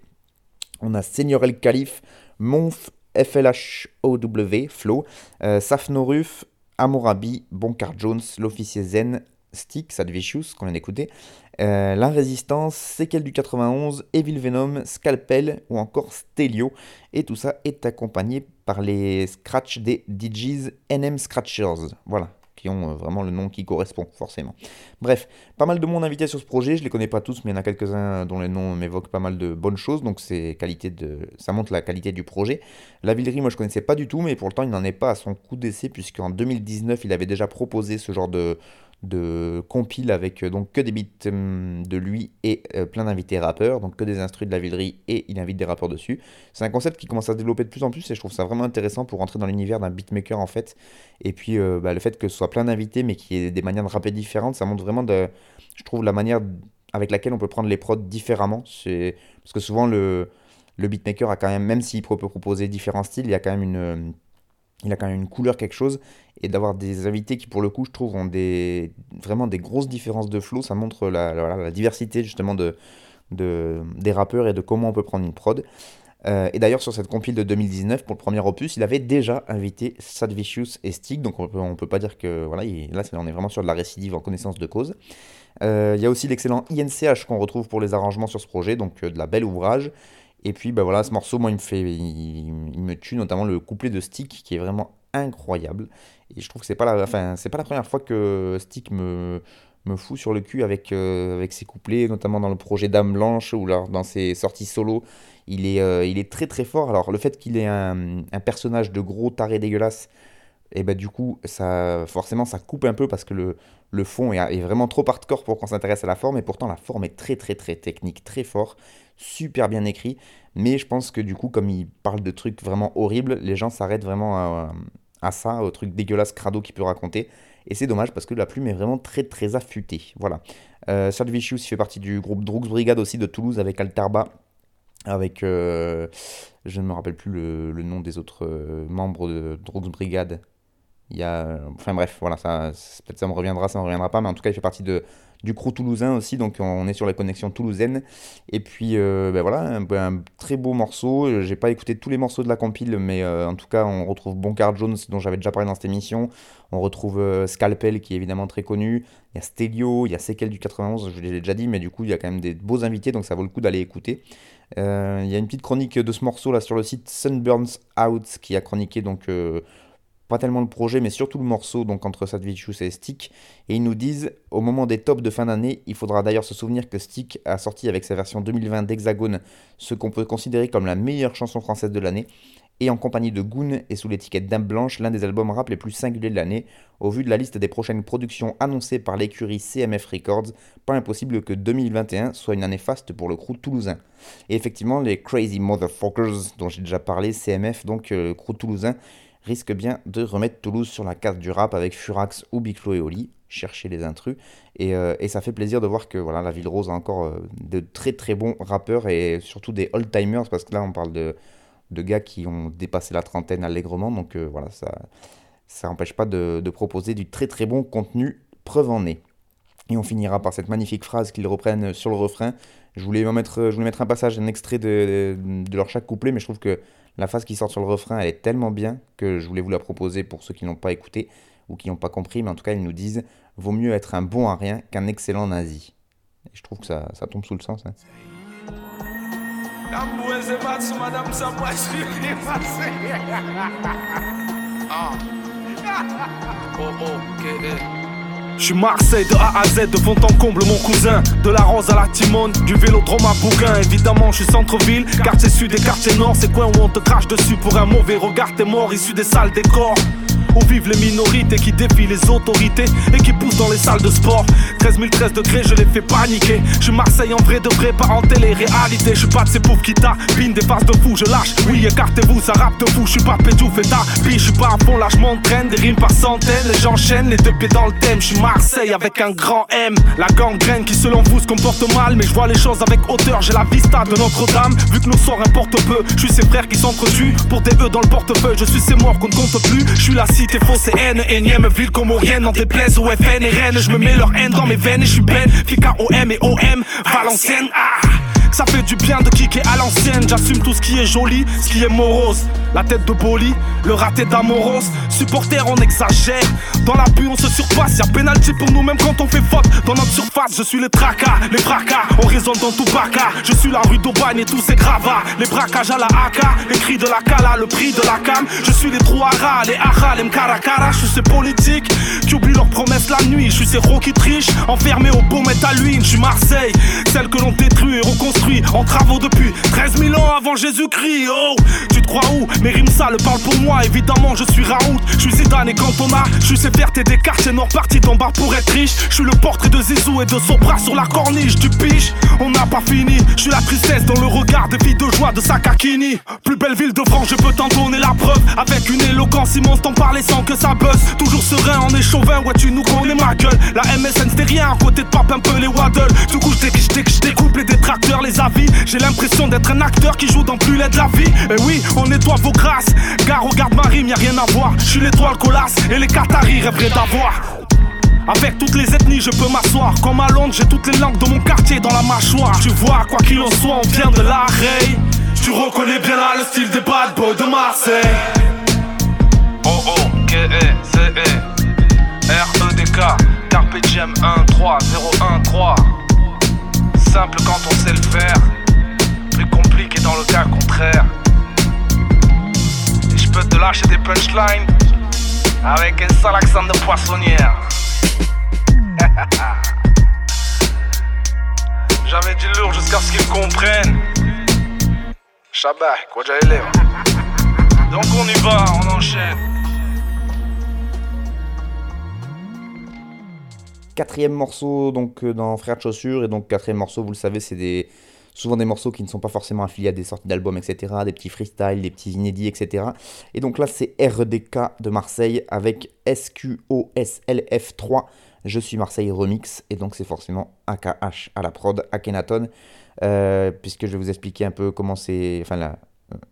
On a Seigneur El Khalif, Monf, FLHOW, Flow, euh, Safnoruf, Amorabi, Bonkar Jones, l'officier Zen, Stick, Sadvicious, qu'on vient d'écouter, euh, La Résistance, Séquelle du 91, Evil Venom, Scalpel ou encore Stelio. Et tout ça est accompagné par les scratchs des DJs NM Scratchers. Voilà, qui ont euh, vraiment le nom qui correspond forcément. Bref, pas mal de monde invité sur ce projet, je les connais pas tous, mais il y en a quelques-uns dont les noms m'évoquent pas mal de bonnes choses, donc qualité de, ça montre la qualité du projet. La Villerie, moi je connaissais pas du tout, mais pourtant il n'en est pas à son coup d'essai, puisqu'en 2019 il avait déjà proposé ce genre de, de compile avec euh, donc que des beats hum, de lui et euh, plein d'invités rappeurs, donc que des instrus de la Villerie et il invite des rappeurs dessus. C'est un concept qui commence à se développer de plus en plus et je trouve ça vraiment intéressant pour rentrer dans l'univers d'un beatmaker en fait. Et puis euh, bah, le fait que ce soit plein d'invités mais qu'il y ait des manières de rapper différentes, ça montre vraiment de, je trouve la manière avec laquelle on peut prendre les prods différemment. Parce que souvent le le beatmaker a quand même, même s'il peut proposer différents styles, il y a quand même une il a quand même une couleur, quelque chose, et d'avoir des invités qui, pour le coup, je trouve, ont vraiment des grosses différences de flow, ça montre la, diversité, justement, de, de, des rappeurs et de comment on peut prendre une prod. Euh, et d'ailleurs, sur cette compile de 2019, pour le premier opus, il avait déjà invité Sadvicious et Stick, donc on peut, peut pas dire que, voilà, là, on est vraiment sur de la récidive en connaissance de cause. Euh, il y a aussi l'excellent INCH qu'on retrouve pour les arrangements sur ce projet, donc euh, de la belle ouvrage. Et puis bah voilà, ce morceau, moi, il me fait, il, me tue notamment le couplet de Stick qui est vraiment incroyable. Et je trouve que c'est pas la, enfin, c'est pas la première fois que Stick me me fout sur le cul avec, euh, avec ses couplets, notamment dans le projet Dame Blanche ou dans ses sorties solo. Il est, euh, il est très très fort. Alors le fait qu'il ait un, un, personnage de gros taré dégueulasse, et bah du coup, ça, forcément, ça coupe un peu parce que le, le fond est, vraiment trop hardcore pour qu'on s'intéresse à la forme. Et pourtant, la forme est très très très technique, très fort super bien écrit. Mais je pense que du coup, comme il parle de trucs vraiment horribles, les gens s'arrêtent vraiment à, ça, au truc dégueulasse crado qu'il peut raconter. Et c'est dommage parce que la plume est vraiment très très affûtée. Voilà. Euh, fait partie du groupe Drugs Brigade aussi de Toulouse avec Alterba. Avec. Euh, je ne me rappelle plus le, nom des autres euh, membres de Drugs Brigade. Il y a. Enfin bref, voilà, ça, peut-être ça me reviendra, ça me reviendra pas, mais en tout cas, il fait partie de, du crew toulousain aussi, donc on est sur la connexion toulousaine. Et puis euh, ben voilà, un, très beau morceau. J'ai pas écouté tous les morceaux de la compile, mais euh, en tout cas, on retrouve Boncard Jones, dont j'avais déjà parlé dans cette émission. On retrouve euh, Scalpel, qui est évidemment très connu. Il y a Stelio, il y a Sequel du 91, je l'ai déjà dit, mais du coup, il y a quand même des beaux invités, donc ça vaut le coup d'aller écouter. il y a une petite chronique de ce morceau là sur le site Sunburns Out qui a chroniqué donc pas tellement le projet, mais surtout le morceau, donc entre Sadvicius et Stick. Et ils nous disent, au moment des tops de fin d'année, il faudra d'ailleurs se souvenir que Stick a sorti avec sa version 2020 d'Hexagone ce qu'on peut considérer comme la meilleure chanson française de l'année, et en compagnie de Goon et sous l'étiquette Dame Blanche, l'un des albums rap les plus singuliers de l'année, au vu de la liste des prochaines productions annoncées par l'écurie CMF Records, pas impossible que 2021 soit une année faste pour le crew toulousain. Et effectivement, les Crazy Motherfuckers, dont j'ai déjà parlé, CMF, donc euh, crew toulousain, risque bien de remettre Toulouse sur la carte du rap avec Furax ou Big Flo et Oli, chercher les intrus. Et, euh, et, ça fait plaisir de voir que voilà, la Ville Rose a encore euh, de très très bons rappeurs et surtout des old-timers, parce que là on parle de, de gars qui ont dépassé la trentaine allègrement, donc euh, voilà, ça ça n'empêche pas de, de, proposer du très très bon contenu, preuve en est. Et on finira par cette magnifique phrase qu'ils reprennent sur le refrain. Je voulais voulais mettre un passage, un extrait de, leur chaque couplet, mais je trouve que la phase qui sort sur le refrain, elle est tellement bien que je voulais vous la proposer pour ceux qui n'ont pas écouté ou qui n'ont pas compris, mais en tout cas, ils nous disent vaut mieux être un bon à rien qu'un excellent nazi. Et je trouve que ça, ça tombe sous le sens. Hein. [laughs] Je suis Marseille de A à Z, de fond en comble mon cousin. De la rose à la Timone, du vélodrome à Bougain. Évidemment je suis centre-ville, quartier sud et quartier nord. C'est coin où on te crache dessus pour un mauvais regard? T'es mort issu des salles décors où vivent les minorités qui défient les autorités et qui poussent dans les salles de sport. 13 013 degrés, je les fais paniquer. Je Marseille en vrai de vrai, pas en télé-réalité. Je suis pas de ces pauvres qui tapent, des faces de fou, je lâche. Oui, écartez-vous, ça rappe de fou. Je suis pas pédouf et puis je suis pas à fond, là je m'entraîne. Des rimes par centaines, et j'enchaîne les deux pieds dans le thème. Je suis Marseille avec un grand M. La gangrène qui selon vous se comporte mal, mais je vois les choses avec hauteur. J'ai la vista de Notre-Dame, vu que nos sorts importent peu. Je suis ces frères qui s'entretuent pour des E dans le portefeuille. Je suis ces morts qu'on ne compte plus. Je suis la cité fausse et haine, énième ville comorienne. Dans des plaies au FN et Rennes, je me mets leur haine dans mes veines et je suis Ben. Fika OM et OM, Valenciennes. Ah ça fait du bien de kicker à l'ancienne. J'assume tout ce qui est joli, ce qui est morose. La tête de Boli, le raté d'Amoros. Supporter, on exagère. Dans la pluie, on se surpasse. Y'a pénalty pour nous, même quand on fait faute. Dans notre surface, je suis les tracas, les fracas. On résonne dans tout baka. Je suis la rue d'Aubagne et tous ces gravats. Les braquages à la AK, les cris de la cala, le prix de la cam. Je suis les Trouara, les Aha, les Mkaracara. Je suis ces politiques qui oublient leurs promesses la nuit. Je suis ces qui trichent, enfermés au beau métal Je suis Marseille, celle que l'on détruit et reconstruit en travaux depuis 13 000 ans avant Jésus-Christ. Oh, tu te crois où? Mes rimes sales parlent pour moi, évidemment, je suis Raoult. Je suis Zidane et Cantona, je suis ces et des quartiers nord partis d'en pour être riche. Je suis le portrait de Zizou et de Sopra sur la corniche du piche. On n'a pas fini, je suis la tristesse dans le regard des filles de joie de Sakakini. Plus belle ville de France, je peux t'en donner la preuve. Avec une éloquence immense, t'en parler sans que ça buzz. Toujours serein, en est chauvin, ouais, tu nous connais ma gueule. La MSN c'était rien, à côté de pape un peu les waddles. Du coup, je découpe les détracteurs, j'ai l'impression d'être un acteur qui joue dans plus laid de la vie. Et oui, on nettoie vos grâces. Car regarde ma rime, y a rien à voir. Je suis l'étoile colasse et les Qataris rêveraient d'avoir. Avec toutes les ethnies, je peux m'asseoir. Comme à Londres, j'ai toutes les langues de mon quartier dans la mâchoire. Tu vois, quoi qu'il en soit, on vient de l'arrêt. Tu reconnais bien là le style des bad boys de Marseille. Oh oh, K E C E R E D K Carpe Diem 1 3 0 1 3 simple quand on sait le faire, plus compliqué dans le cas contraire. Et je peux te lâcher des punchlines avec un sale accent de poissonnière. [laughs] J'avais dit lourd jusqu'à ce qu'ils comprennent. Shabbat, quoi j'allais Donc on y va, on enchaîne. Quatrième morceau donc euh, dans Frères de Chaussures. Et donc, quatrième morceau, vous le savez, c'est des, souvent des morceaux qui ne sont pas forcément affiliés à des sorties d'albums, etc. Des petits freestyles, des petits inédits, etc. Et donc là, c'est RDK de Marseille avec SQOSLF3. Je suis Marseille Remix. Et donc, c'est forcément AKH à la prod, Akhenaton. Euh, puisque je vais vous expliquer un peu comment c'est.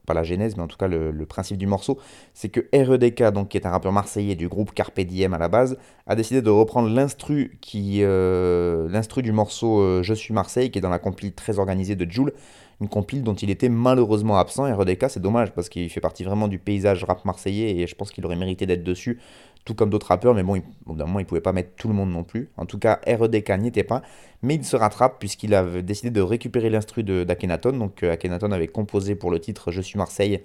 Pas la genèse, mais en tout cas le, principe du morceau, c'est que REDK, donc, qui est un rappeur marseillais du groupe Carpe Diem à la base, a décidé de reprendre l'instru qui euh, du morceau euh, Je suis Marseille, qui est dans la compile très organisée de Joule, une compile dont il était malheureusement absent. REDK, c'est dommage parce qu'il fait partie vraiment du paysage rap marseillais et je pense qu'il aurait mérité d'être dessus tout comme d'autres rappeurs, mais bon, il, au pouvait pas mettre tout le monde non plus. En tout cas, REDK n'y était pas, mais il se rattrape puisqu'il a décidé de récupérer l'instru d'Akenaton. Donc euh, Akhenaton avait composé pour le titre Je suis Marseille,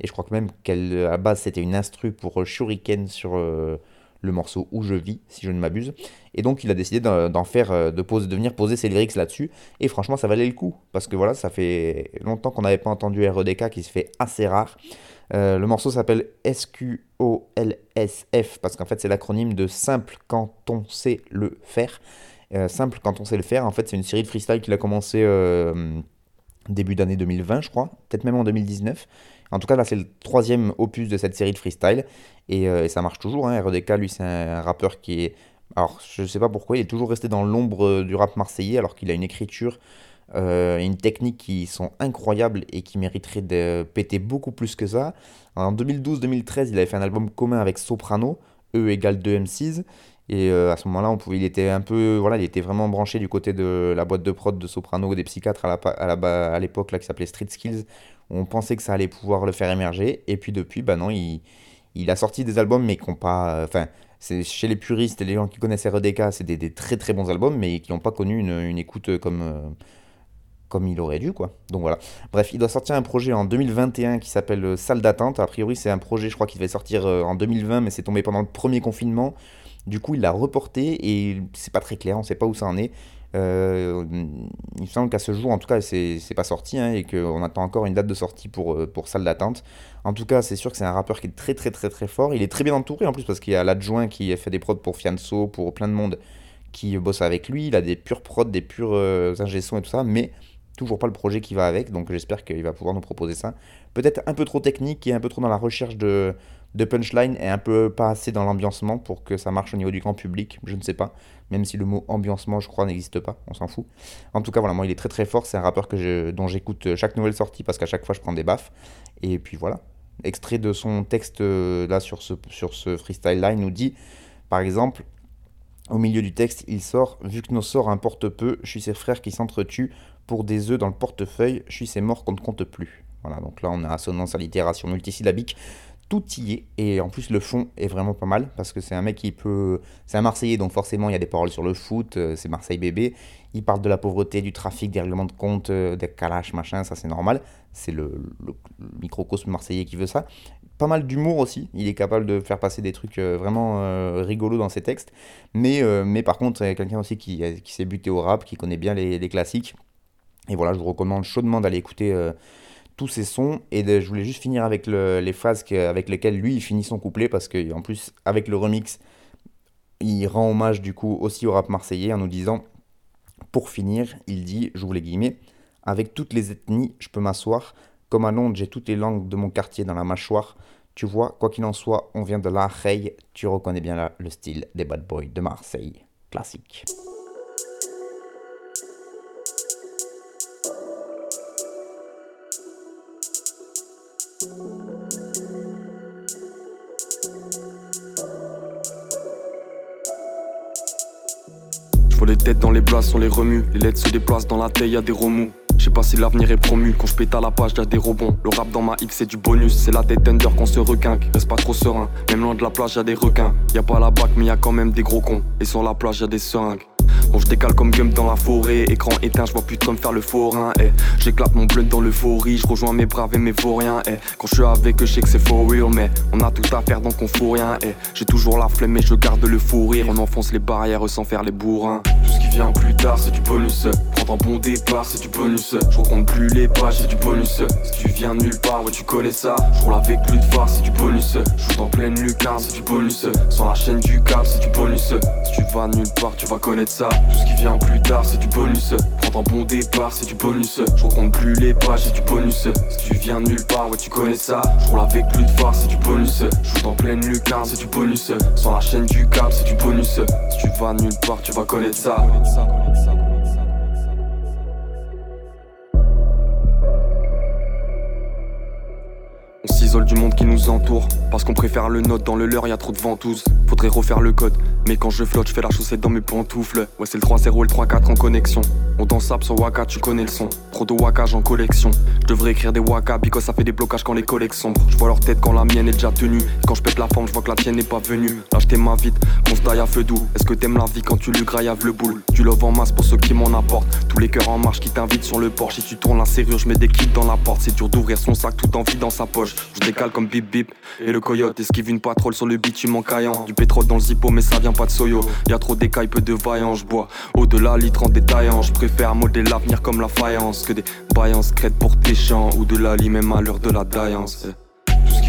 et je crois que même qu'à la base c'était une instru pour euh, Shuriken sur euh, le morceau Où je vis, si je ne m'abuse. Et donc il a décidé d'en faire, de, poser, de venir poser ses lyrics là-dessus. Et franchement, ça valait le coup, parce que voilà, ça fait longtemps qu'on n'avait pas entendu REDK qui se fait assez rare. Euh, le morceau s'appelle SQOLSF parce qu'en fait c'est l'acronyme de simple quand on sait le faire. Euh, simple quand on sait le faire, en fait c'est une série de freestyle qu'il a commencé euh, début d'année 2020 je crois, peut-être même en 2019. En tout cas là c'est le troisième opus de cette série de freestyle et, ça marche toujours. Hein. RDK lui c'est un, rappeur qui est... Alors je sais pas pourquoi il est toujours resté dans l'ombre du rap marseillais alors qu'il a une écriture euh, une technique qui sont incroyables et qui mériteraient de péter beaucoup plus que ça. En 2012-2013, il avait fait un album commun avec Soprano, E égale 2 M6. Et euh, à ce moment-là, on pouvait, il était un peu, voilà, il était vraiment branché du côté de la boîte de prod de Soprano ou des psychiatres à, à, l'époque là qui s'appelait Street Skills. On pensait que ça allait pouvoir le faire émerger. Et puis depuis, bah non, il, il a sorti des albums, mais qui n'ont pas, enfin, c'est chez les puristes et les gens qui connaissent RDK, c'est des, très très bons albums, mais qui n'ont pas connu une, une écoute comme euh, comme il aurait dû, quoi. Donc voilà. Bref, il doit sortir un projet en 2021 qui s'appelle euh, Salle d'attente. A priori, c'est un projet, je crois, qui devait sortir euh, en 2020, mais c'est tombé pendant le premier confinement. Du coup, il l'a reporté et c'est pas très clair, on sait pas où ça en est. Euh, il me semble qu'à ce jour, en tout cas, c'est pas sorti hein, et qu'on attend encore une date de sortie pour, pour salle d'attente. En tout cas, c'est sûr que c'est un rappeur qui est très très très très fort. Il est très bien entouré en plus parce qu'il y a l'adjoint qui fait des prods pour Fianso, pour plein de monde qui bosse avec lui. Il a des purs prods, des purs euh, et tout ça, mais toujours pas le projet qui va avec. Donc j'espère qu'il va pouvoir nous proposer ça. Peut-être un peu trop technique et un peu trop dans la recherche de, punchline et un peu pas assez dans l'ambiancement pour que ça marche au niveau du grand public, je ne sais pas. Même si le mot ambiancement, je crois, n'existe pas, on s'en fout. En tout cas, voilà, moi il est très très fort, c'est un rappeur que dont j'écoute chaque nouvelle sortie parce qu'à chaque fois je prends des baffes. Et puis voilà, extrait de son texte euh, là sur ce, sur ce freestyle line nous dit, par exemple, au milieu du texte, il sort Vu que nos sorts importent peu, je suis ses frères qui s'entretuent pour des œufs dans le portefeuille, je suis ses morts qu'on ne compte plus. Voilà, donc là on a assonance, allitération multisyllabique tout y est. Et en plus, le fond est vraiment pas mal parce que c'est un mec qui peut. C'est un Marseillais, donc forcément, il y a des paroles sur le foot. Euh, c'est Marseille bébé. Il parle de la pauvreté, du trafic, des règlements de compte, euh, des calaches, machin. Ça, c'est normal. C'est le, microcosme marseillais qui veut ça. Pas mal d'humour aussi. Il est capable de faire passer des trucs euh, vraiment rigolos dans ses textes. Mais, mais par contre, c'est quelqu'un aussi qui, s'est buté au rap, qui connaît bien les, classiques. Et voilà, je vous recommande chaudement d'aller écouter tous ces sons. Et je voulais juste finir avec les phases avec lesquelles lui, il finit son couplet, parce qu'en plus, avec le remix, il rend hommage du coup aussi au rap marseillais en nous disant, pour finir, il dit, j'ouvre les guillemets, avec toutes les ethnies, je peux m'asseoir. Comme à Londres, j'ai toutes les langues de mon quartier dans la mâchoire. Tu vois, quoi qu'il en soit, on vient de la tu reconnais bien là le style des bad boys de Marseille. Classique. Les têtes dans les blases, on les remue. Les lettres se déplacent dans la tête, y a des remous. Je sais pas si l'avenir est promu, quand je pète à la page, y'a des rebonds. Le rap dans ma X c'est du bonus, c'est la tête under qu'on se requinque. Reste pas trop serein, même loin de la plage, y'a des requins. Y a pas la bac, mais y quand même des gros cons. Et sur la plage, y'a des seringues. Bon, je décale comme Gump dans la forêt, écran éteint, je vois plus comme faire le forain. Eh. J'éclate mon blunt dans l'euphorie, je rejoins mes braves et mes vauriens. Eh. Quand je suis avec eux, je sais que c'est for real, mais on a tout à faire donc on fout rien. Eh. J'ai toujours la flemme, mais je garde le fou rire. On enfonce les barrières sans faire les bourrins. Tout ce qui vient plus tard, c'est du bonus. Prendre un bon départ, c'est du bonus. Je compte plus les pages, c'est du bonus. Si tu viens nulle part, ouais, tu connais ça. Je roule avec plus de c'est du bonus. Je en pleine lucarne, c'est du bonus. Sans la chaîne du câble, c'est du bonus. Si tu vas nulle part, tu vas connaître ça. Tout ce qui vient plus tard, c'est du bonus. Prendre un bon départ, c'est du bonus. Je compte plus les pages, c'est du bonus. Si tu viens nulle part, ouais, tu connais ça. Je roule avec plus de c'est du bonus. Je en pleine lucarne, c'est du bonus. Sans la chaîne du câble, c'est du bonus. Si tu vas nulle part, tu vas connaître ça. Du monde qui nous entoure. Parce qu'on préfère le note dans le leur, y a trop de ventouses. Faudrait refaire le code. Mais quand je flotte, je fais la chaussette dans mes pantoufles. Ouais c'est le 3-0 et le 3-4 en connexion. On danse sap sur Waka, tu connais le son. Trop de wakage en collection. Je devrais écrire des waka because ça fait des blocages quand les collègues sombrent Je vois leur tête quand la mienne est déjà tenue. Quand je pète la forme, je vois que la tienne n'est pas venue. Lâche tes mains vite, qu'on se daille à feu doux. Est-ce que t'aimes la vie quand tu lui graillaves le boule? Tu love en masse pour ceux qui m'en apportent. Tous les cœurs en marche qui t'invitent sur le porche. Si tu tournes la serrure, je mets des kits dans la porte. C'est dur d'ouvrir son sac tout en vie dans sa poche décale comme bip bip. Et le coyote esquive une patrole sur le bitume en caillant. Du pétrole dans le zippo, mais ça vient pas de Soyo. Y a trop d'écailles, peu de vaillants. Je bois au-delà, litre en détaillant. Je préfère modeler l'avenir comme la faïence que des baillances crêtes pour tes champs. Ou de la lit, même à l'heure de la daillance.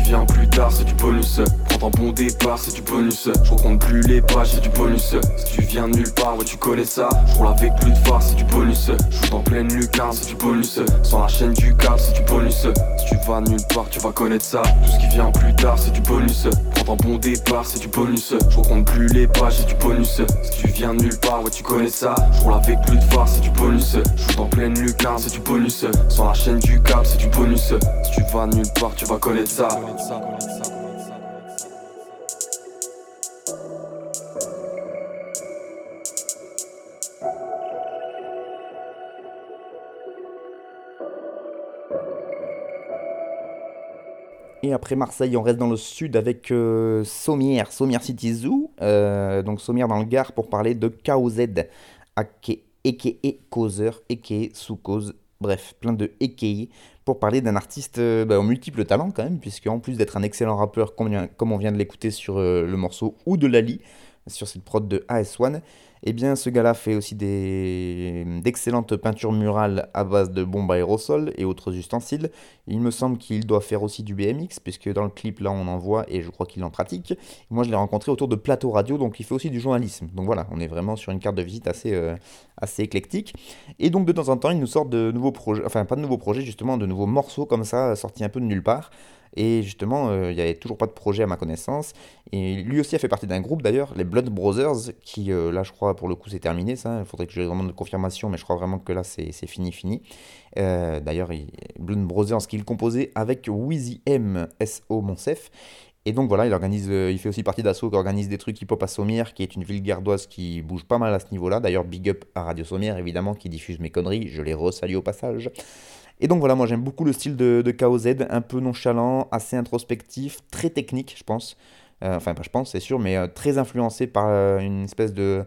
Vient plus tard, c'est du bonus. Prendre un bon départ, c'est du bonus. Je compte plus les pages, c'est du bonus. Si tu viens nulle part, ouais, tu connais ça. Je roule avec plus de phare, c'est du bonus. Je en pleine lucarne, c'est du bonus. Sans la chaîne du câble, c'est du bonus. Si tu vas nulle part, tu vas connaître ça. Tout ce qui vient plus tard, c'est du bonus. Prendre un bon départ, c'est du bonus. Je compte plus les pages, c'est du bonus. Si tu viens nulle part, ouais, tu connais ça. Je roule avec plus de phare, c'est du bonus. Je en pleine lucarne, c'est du bonus. Sans la chaîne du câble, c'est du bonus. Si tu vas nulle part, tu vas connaître ça. Et après Marseille, on reste dans le sud avec euh, Sommière, Sommière City Zoo. Euh, donc Sommière dans le Gard pour parler de KOZ, aka Causeur, aka sous cause, bref, plein de EKI pour parler d'un artiste euh, bah, aux multiples talents quand même, puisque en plus d'être un excellent rappeur comme, on vient de l'écouter sur le morceau ou de Lali, sur cette prod de AS1, Eh bien, ce gars-là fait aussi d'excellentes peintures murales à base de bombes aérosols et autres ustensiles. Il me semble qu'il doit faire aussi du BMX, puisque dans le clip, là, on en voit et je crois qu'il en pratique. Moi, je l'ai rencontré autour de plateau radio, donc il fait aussi du journalisme. Donc voilà, on est vraiment sur une carte de visite assez, euh, assez éclectique. Et donc, de temps en temps, il nous sort de nouveaux projets, enfin, pas de nouveaux projets, justement, de nouveaux morceaux comme ça, sortis un peu de nulle part. Et justement, euh, il n'y avait toujours pas de projet à ma connaissance. Et lui aussi a fait partie d'un groupe d'ailleurs, les Blood Brothers, qui euh, là je crois pour le coup c'est terminé ça. Il faudrait que j'ai vraiment de confirmation, mais je crois vraiment que là c'est fini, fini. Euh, d'ailleurs, Blood Brothers qu'il composait avec Wheezy M, S.O. Monsef. Et donc voilà, il organise, il fait aussi partie d'Asso qui organise des trucs hip-hop à Sommières, qui est une ville gardoise qui bouge pas mal à ce niveau-là. D'ailleurs, big up à Radio Sommière, évidemment, qui diffuse mes conneries. Je les resalue au passage. Et donc voilà, moi j'aime beaucoup le style de, de KOZ, un peu nonchalant, assez introspectif, très technique, je pense. Euh, enfin, pas je pense, c'est sûr, mais euh, très influencé par euh, une espèce de.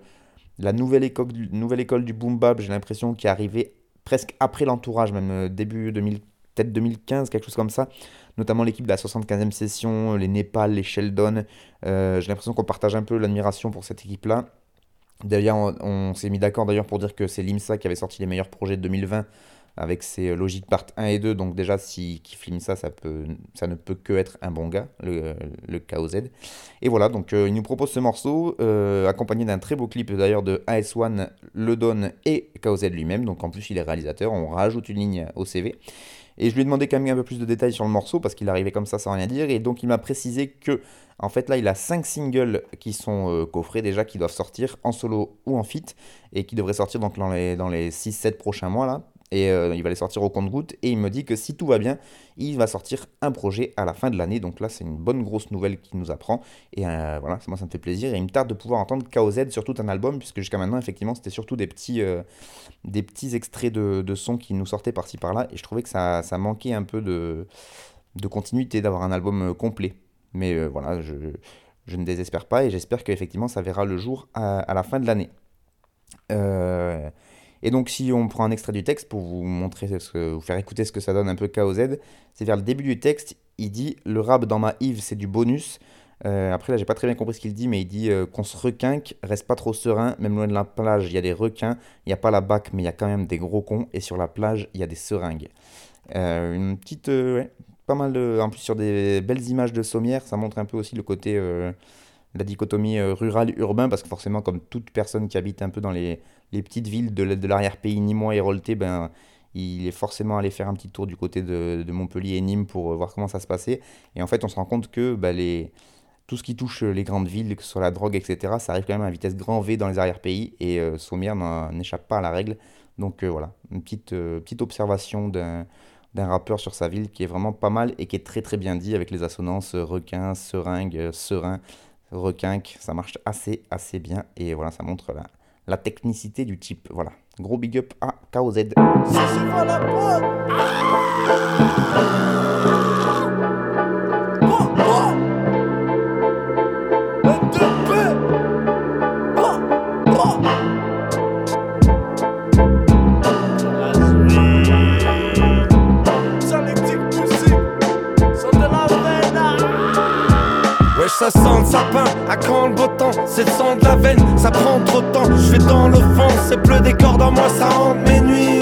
La nouvelle école, nouvelle école du boom bap, j'ai l'impression, qui est arrivée presque après l'entourage, même début 2000, peut-être 2015, quelque chose comme ça. Notamment l'équipe de la 75e session, les Népal, les Sheldon. j'ai l'impression qu'on partage un peu l'admiration pour cette équipe-là. D'ailleurs, on, on s'est mis d'accord d'ailleurs pour dire que c'est l'IMSA qui avait sorti les meilleurs projets de 2020 avec ses Logic Part 1 et 2. Donc déjà, si qui ça, ça, ne peut que être un bon gars, le, le KOZ. Et voilà, donc euh, il nous propose ce morceau, euh, accompagné d'un très beau clip d'ailleurs de AS1, Le Don et KOZ lui-même. Donc en plus, il est réalisateur, on rajoute une ligne au CV. Et je lui ai demandé quand même un peu plus de détails sur le morceau parce qu'il arrivait comme ça sans rien dire. Et donc il m'a précisé que, en fait, là, il a 5 singles qui sont euh, coffrés déjà, qui doivent sortir en solo ou en feat et qui devraient sortir donc dans les, dans les 6-7 prochains mois là et euh, il va les sortir au compte-goutte et il me dit que si tout va bien, il va sortir un projet à la fin de l'année. Donc là, c'est une bonne grosse nouvelle qu'il nous apprend et euh, voilà, moi ça me fait plaisir et il me tarde de pouvoir entendre KOZ sur tout un album puisque jusqu'à maintenant, effectivement, c'était surtout des petits, euh, des petits extraits de, de sons qui nous sortaient par-ci par-là et je trouvais que ça, ça manquait un peu de, de continuité d'avoir un album complet. Mais voilà, je, je, ne désespère pas et j'espère qu'effectivement ça verra le jour à, à la fin de l'année. Euh, et donc, si on prend un extrait du texte pour vous montrer, ce que, vous faire écouter ce que ça donne un peu KOZ, c'est vers le début du texte, il dit Le rap dans ma Yves, c'est du bonus. Euh, après, là, j'ai pas très bien compris ce qu'il dit, mais il dit euh, qu'on se requinque, reste pas trop serein, même loin de la plage, il y a des requins, il n'y a pas la bac, mais il y a quand même des gros cons, et sur la plage, il y a des seringues. Euh, une petite, ouais, pas mal de. En plus, sur des belles images de sommière, ça montre un peu aussi le côté la dichotomie rural-urbain, parce que forcément, comme toute personne qui habite un peu dans les, les petites villes de, l'arrière-pays nîmois et Rolté, ben, il est forcément allé faire un petit tour du côté de, Montpellier et Nîmes pour euh, voir comment ça se passait. Et en fait, on se rend compte que ben, tout ce qui touche les grandes villes, que ce soit la drogue, etc., ça arrive quand même à vitesse grand V dans les arrière-pays et euh, n'échappe pas à la règle. Donc euh, voilà, une petite, petite observation d'un rappeur sur sa ville qui est vraiment pas mal et qui est très très bien dit avec les assonances requin, seringue, serein, requinque. Ça marche assez assez bien et voilà, ça montre la, la technicité du type. Voilà. Gros big up à KOZ. Ça sent le sapin, à quand le beau temps? C'est le sang de la veine, ça prend trop de temps. Je vais dans le fond, c'est plus des cordes en moi, ça hante mes nuits.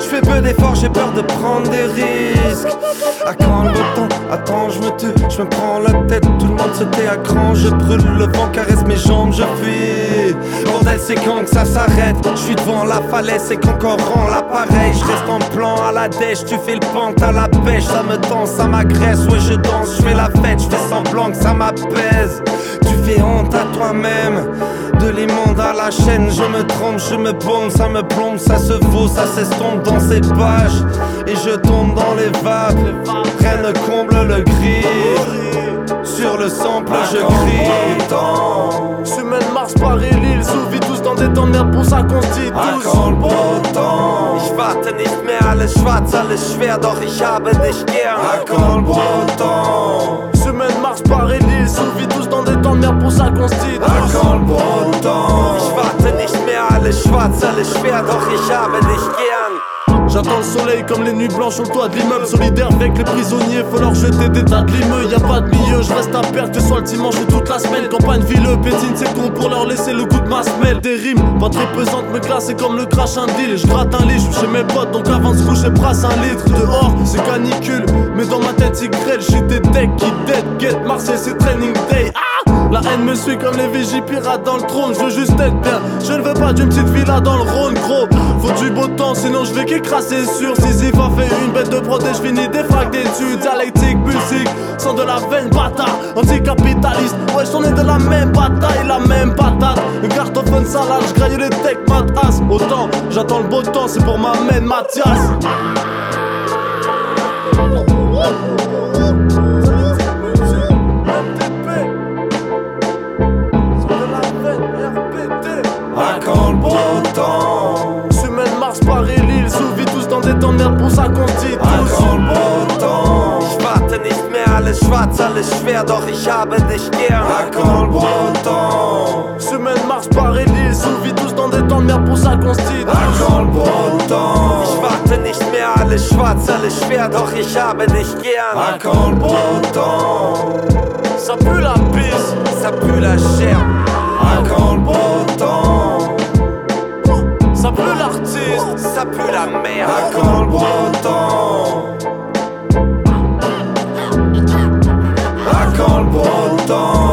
Je fais peu d'efforts, j'ai peur de prendre des risques. À quand le beau temps? Attends, je me tue, je me prends la tête Tout monde se tait à cran, je brûle le vent, caresse mes jambes, je fuis. Bordel, c'est quand que ça s'arrête. Je suis devant la falaise, c'est qu'encore rend l'appareil. Je reste en plan à la dèche, tu fais le pente à la pêche. Ça me tend, ça m'agresse, ouais je danse, je fais la fête. Je fais semblant que ça m'appelle tu fais honte à toi-même. De l'immonde à la chaîne, je me trompe, je me bombe, ça me plombe, ça se vaut, ça s'estompe dans ces pages. Et je tombe dans les vagues, rien ne comble le gris. Sur le sample, je crie. Semaine Mars, Paris, Lille, sous tous dans des temps de merde pour ça qu'on se dit tous. Ich warte nicht mehr, alles schwarz, alles schwer, doch ich habe dich gern. Semaine Mars, Paris, Lille, sous tous dans des temps de merde pour ça qu'on se dit tous. Ich warte nicht mehr, alles schwarz, alles schwer, doch ich habe dich gern. J'attends le soleil comme les nuits blanches sur le toit de l'immeuble. Solidaire avec les prisonniers, faut leur jeter des tas de limeux. Y a pas de milieu, je reste à perte, que soit le dimanche ou toute la semaine. Campagne villeux, pétine, c'est con pour leur laisser le goût de ma semelle. Des rimes, pas très pesantes, me glacer comme le crash un deal. Je gratte un lit, je chez mes potes, donc avant de se coucher, brasse un litre. Dehors, c'est canicule, mais dans ma tête, c'est grêle. J'suis des decks qui dead, get Marseille, c'est training day. Ah! La haine me suit comme les VJ pirates dans le trône. Je veux juste être bien. Je ne veux pas d'une petite villa dans le Rhône, gros. Faut du beau temps, sinon je vais qu'écraser sur. Si va fait une bête de je finis défracté dessus. Dialectique, musique, sans de la veine, bâtard. Anticapitaliste, ouais, j'en ai de la même bataille, la même patate. Cartophone salade, je graille les tech matas. Autant, j'attends le beau temps, c'est pour ma main, Mathias. Schwarz, alles schwer, doch ich habe dich gern. Quand le Semaine Mars, Paris, Lille, sous tous dans des temps de merde pour ça qu'on se dit temps Ich warte nicht mehr, alles schwarz, alles schwer, doch ich habe dich gern. Quand le Ça pue la pisse, Ça pue la chair. Quand le ça pue l'artiste. Ça pue la merde. Quand le beau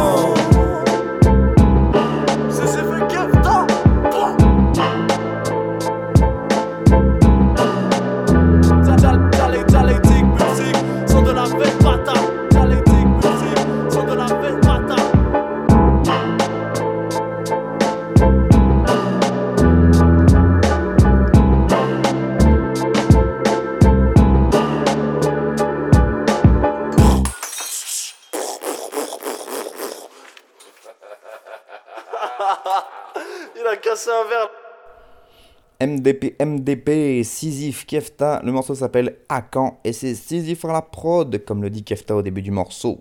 MDP, MDP, Sisyphe, Kefta, le morceau s'appelle Akan et c'est Sisyphe à la prod, comme le dit Kefta au début du morceau.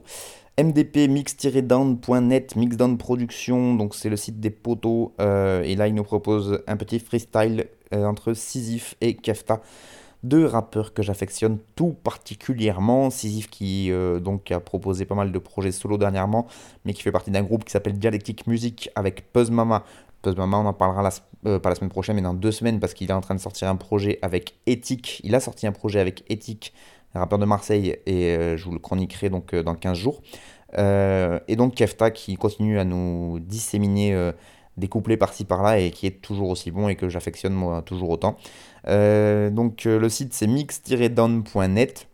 MDP mix-down.net, Mixdown Production, donc c'est le site des poteaux, euh, et là il nous propose un petit freestyle euh, entre Sisyphe et Kefta, deux rappeurs que j'affectionne tout particulièrement. Sisyphe qui euh, donc a proposé pas mal de projets solo dernièrement, mais qui fait partie d'un groupe qui s'appelle Dialectic Music avec Puzz Mama. Puzz Mama, on en parlera euh, pas la semaine prochaine, mais dans deux semaines, parce qu'il est en train de sortir un projet avec Ethic. Il a sorti un projet avec Ethic, un rappeur de Marseille, et euh, je vous le chroniquerai donc euh, dans 15 jours. Et donc Kefta qui continue à nous disséminer des couplets par-ci par-là et qui est toujours aussi bon et que j'affectionne moi toujours autant. Donc le site c'est mix-down.net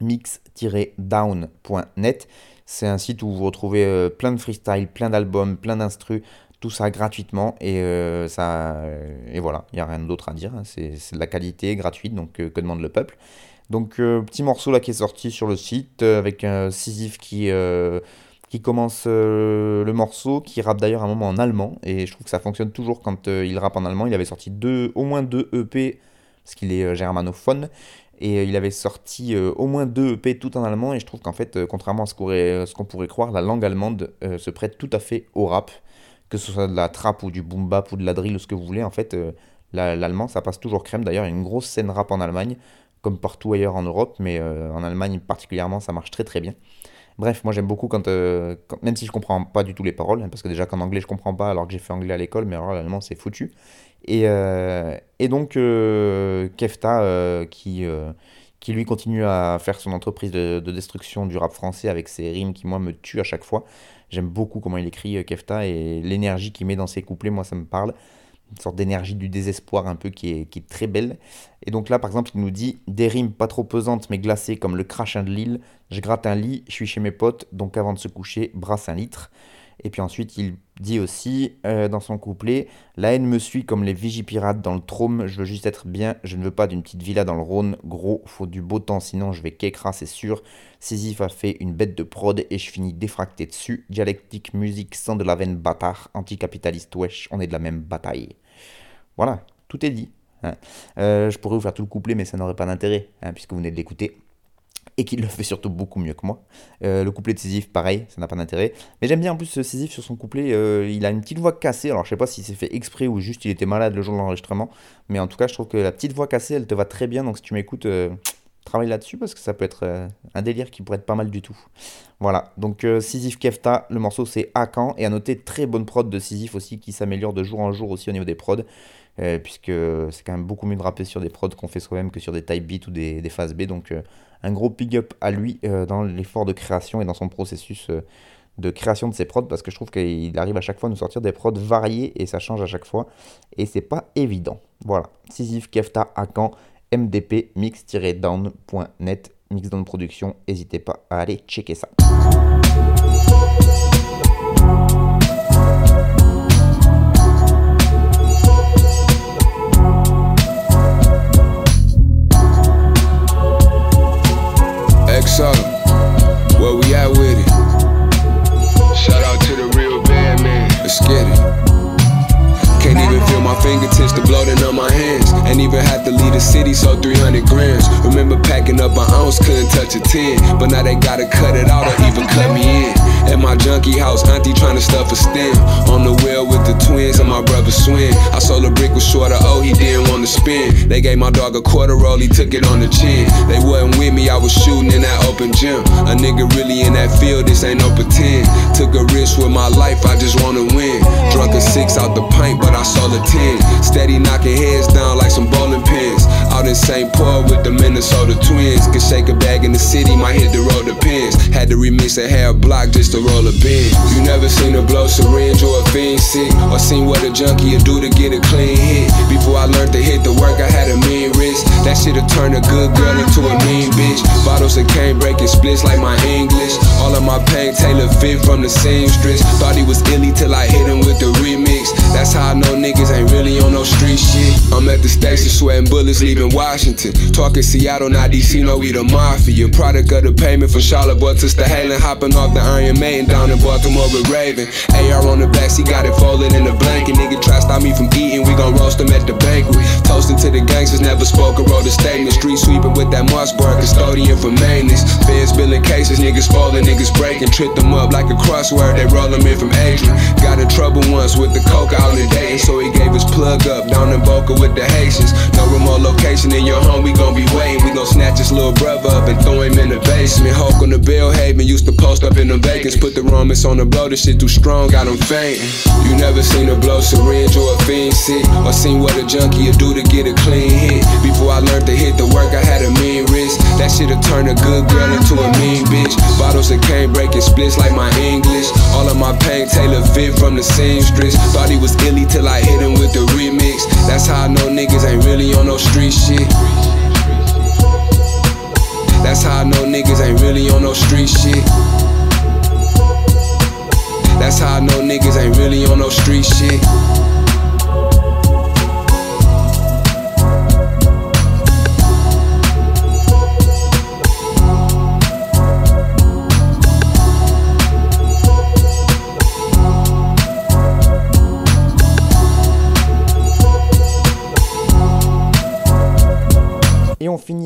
mix-down.net c'est un site où vous retrouvez plein de freestyle, plein d'albums, plein d'instrus, tout ça gratuitement et euh, ça et voilà, il n'y a rien d'autre à dire, hein. c'est de la qualité gratuite donc euh, que demande le peuple. Donc euh, petit morceau là qui est sorti sur le site euh, avec un Sisyphe qui euh, qui commence euh, le morceau, qui rappe d'ailleurs un moment en allemand, et je trouve que ça fonctionne toujours quand euh, il rappe en allemand. Il avait sorti deux, au moins deux EP, parce qu'il est euh, germanophone, et euh, il avait sorti euh, au moins deux EP tout en allemand, et je trouve qu'en fait, euh, contrairement à ce qu'on pourrait, qu'on pourrait croire, la langue allemande euh, se prête tout à fait au rap, que ce soit de la trap ou du boom bap ou de la drill ou ce que vous voulez, en fait, euh, la- l'allemand ça passe toujours crème. D'ailleurs, il y a une grosse scène rap en Allemagne, comme partout ailleurs en Europe, mais euh, en Allemagne particulièrement, ça marche très très bien. Bref, moi j'aime beaucoup quand, euh, même si je comprends pas du tout les paroles, hein, parce que déjà qu'en anglais je comprends pas alors que j'ai fait anglais à l'école, mais alors l'allemand c'est foutu. Et, et donc Kefta qui, qui lui continue à faire son entreprise de, de destruction du rap français avec ses rimes qui moi me tuent à chaque fois. J'aime beaucoup comment il écrit euh, Kefta et l'énergie qu'il met dans ses couplets, moi ça me parle. Une sorte d'énergie du désespoir un peu qui est, qui est très belle. Et donc là, par exemple, il nous dit des rimes pas trop pesantes mais glacées comme le crachin de Lille. Je gratte un lit, je suis chez mes potes, donc avant de se coucher, brasse un litre. Et puis ensuite, il dit aussi euh, dans son couplet La haine me suit comme les vigipirates dans le trôme. Je veux juste être bien, je ne veux pas d'une petite villa dans le Rhône. Gros, faut du beau temps, sinon je vais qu'écra, c'est sûr. Sisyphe a fait une bête de prod et je finis défracté dessus. Dialectique, musique, sans de la veine bâtard. Anticapitaliste, wesh, on est de la même bataille. Voilà, tout est dit. hein. Euh, je pourrais vous faire tout le couplet, mais ça n'aurait pas d'intérêt, hein, puisque vous venez de l'écouter. Et qu'il le fait surtout beaucoup mieux que moi. Euh, le couplet de Sisyphe, pareil, ça n'a pas d'intérêt. Mais j'aime bien en plus Sisyphe sur son couplet, euh, il a une petite voix cassée, alors je sais pas si c'est fait exprès ou juste il était malade le jour de l'enregistrement, mais en tout cas je trouve que la petite voix cassée, elle te va très bien, donc si tu m'écoutes, euh, travaille là-dessus parce que ça peut être un délire qui pourrait être pas mal du tout. Voilà, donc Sisyphe Kefta, le morceau c'est Akan, et à noter très bonne prod de Sisyphe aussi qui s'améliore de jour en jour aussi au niveau des prods. puisque c'est quand même beaucoup mieux de rapper sur des prods qu'on fait soi-même que sur des type beats ou des, des phases B. Donc un gros big up à lui euh, dans l'effort de création et dans son processus euh, de création de ses prods parce que je trouve qu'il arrive à chaque fois à nous sortir des prods variés et ça change à chaque fois et c'est pas évident. Voilà, Sisyphe, Kefta, Akan, MDP, mix-down.net, Mixdown Production, n'hésitez pas à aller checker ça. Exo, where we at with it? Shout out to the real bad man. Let's get it. My fingertips, the bloating on my hands. Ain't even had to leave the city, so 300 grams. Remember packing up an ounce, couldn't touch a 10. But now they gotta cut it out or even cut me in. At my junkie house, auntie trying to stuff a stem. On the wheel with the twins and my brother swing. I sold a brick with shorter, oh, he didn't want to spin. They gave my dog a quarter roll, he took it on the chin. They wasn't with me, I was shooting in that open gym. A nigga really in that field, this ain't no pretend. Took a risk with my life, I just wanna win. Drunk a six out the pint, but I sold a 10. Steady knocking heads down like some bowling pins. Out in St. Paul with the Minnesota Twins. Could shake a bag in the city, might hit the road depends. Had to remix a hair block just to roll a bin. You never seen a blow syringe or a fiend sick, or seen what a junkie would do to get a clean hit. Before I learned to hit the work, I had a mean wrist. That shit'll turn a good girl into a mean bitch. Bottles of cane breaking splits like my English. All of my pain Taylor fit from the seamstress. Thought he was illy till I hit him with the remix. That's how I know niggas ain't really on no street shit. I'm at the station sweating bullets, leaving Washington. Talking Seattle, not DC, no we the mafia. Product of the payment from Charlotte, boy to Stahalin, hopping off the Iron Maiden down in Baltimore with Raven. AR on the back, he got it folded in a blanket. Nigga try stop me from eating, we gon' roast him at the banquet. Toasting to the gangsters, never spoke or wrote a statement. Street sweeping with that Mossberg, custodian for maintenance. Feds billing cases, niggas folding, niggas breaking. Trip them up like a crossword, they roll them in from Adrian. Got in trouble once with the coke out in Dayton, so he gave his plug up down in Boca with the Haitians. No remote location in your home, we gon' be waiting. We gon' snatch this little brother up and throw him in the basement. Hulk on the Bill Haven used to post up in the vacants. Put the romance on the blow, this shit too strong, got him fainting. You never seen a blow syringe or a fiend sick, or seen what a junkie do to get a clean hit. Before I learned to hit the work, I had a mean wrist. That shit'll turn a good girl into a mean bitch. Bottles of cane breaking splits like my English. All of my pain Taylor fit from the seamstress. Thought he was illy till I hit him with the remix. That's how I know niggas ain't really on no street shit. That's how I know niggas ain't really on no street shit. That's how I know niggas ain't really on no street shit.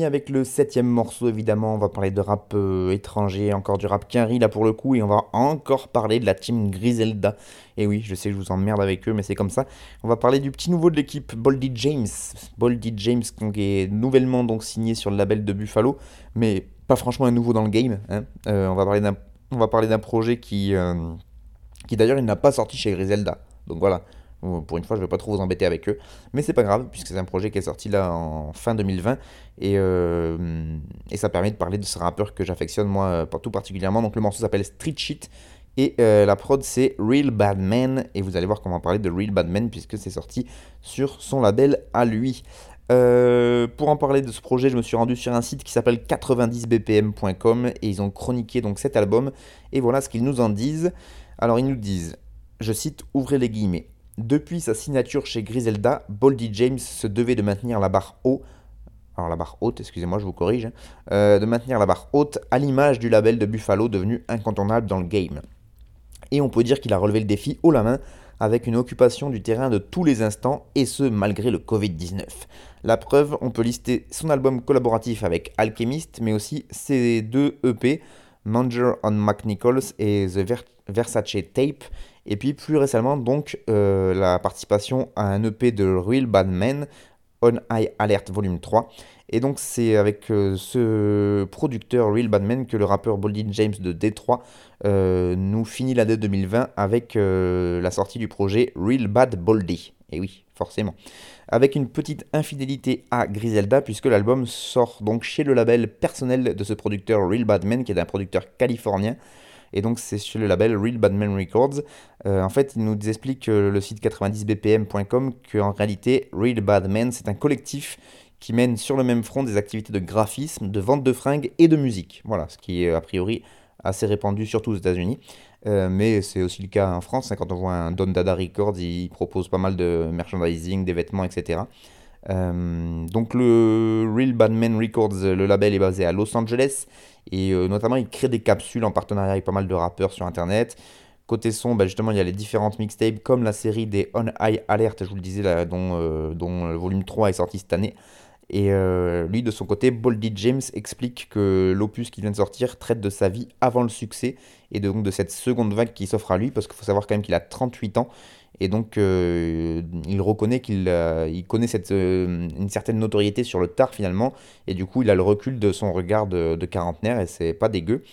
Avec le septième morceau, évidemment. On va parler de rap euh, étranger, encore du rap quinri là pour le coup. Et on va encore parler de la team Griselda. Et oui, je sais que je vous emmerde avec eux, mais c'est comme ça. On va parler du petit nouveau de l'équipe, Boldy James. Boldy James, qui est nouvellement donc signé sur le label de Buffalo, mais pas franchement un nouveau dans le game. hein. Euh, on va parler d'un projet qui, euh, qui d'ailleurs il n'a pas sorti chez Griselda. Donc voilà, pour une fois, je ne vais pas trop vous embêter avec eux. Mais c'est pas grave, puisque c'est un projet qui est sorti là en fin 2020. Et, euh, et ça permet de parler de ce rappeur que j'affectionne moi tout particulièrement. Donc le morceau s'appelle Street Shit. Et euh, la prod c'est Real Bad Man. Et vous allez voir qu'on va parler de Real Bad Man, puisque c'est sorti sur son label à lui. Euh, pour en parler de ce projet, je me suis rendu sur un site qui s'appelle 90bpm.com et ils ont chroniqué donc cet album. Et voilà ce qu'ils nous en disent. Alors ils nous disent, je cite, ouvrez les guillemets. Depuis sa signature chez Griselda, Boldy James se devait de maintenir la barre haute, haute, excusez-moi, je vous corrige, hein, euh, de maintenir la barre haute à l'image du label de Buffalo devenu incontournable dans le game. Et on peut dire qu'il a relevé le défi haut la main avec une occupation du terrain de tous les instants, et ce malgré le Covid-19. La preuve, on peut lister son album collaboratif avec Alchemist, mais aussi ses deux EP, Manger on McNichols et The Versace Tape, et puis plus récemment donc euh, la participation à un EP de Real Bad Men, On High Alert Volume 3. Et donc c'est avec euh, ce producteur Real Bad Men que le rappeur Boldy James de Détroit euh, nous finit l'année 2020 avec la sortie du projet Real Bad Boldy. Et oui, forcément. Avec une petite infidélité à Griselda, puisque l'album sort donc chez le label personnel de ce producteur Real Bad Men, qui est un producteur californien. Et donc c'est chez le label Real Bad Men Records. Euh, en fait, il nous explique le site 90bpm.com qu'en réalité, Real Bad Men, c'est un collectif qui mène sur le même front des activités de graphisme, de vente de fringues et de musique. Voilà, ce qui est a priori assez répandu surtout aux États-Unis. Euh, mais c'est aussi le cas en France. Hein, quand on voit un Don Dada Records, il propose pas mal de merchandising, des vêtements, etc. Euh, donc le Real Bad Men Records, le label est basé à Los Angeles et euh, notamment il crée des capsules en partenariat avec pas mal de rappeurs sur internet. Côté son, bah, justement il y a les différentes mixtapes comme la série des On High Alert, je vous le disais, là, dont, dont le volume 3 est sorti cette année. Et lui, de son côté, Boldy James explique que l'opus qui vient de sortir traite de sa vie avant le succès et donc de cette seconde vague qui s'offre à lui, parce qu'il faut savoir quand même qu'il a 38 ans, et donc euh, il reconnaît qu'il il connaît cette, euh, une certaine notoriété sur le tard finalement, et du coup il a le recul de son regard de, quarantenaire, et c'est pas dégueu.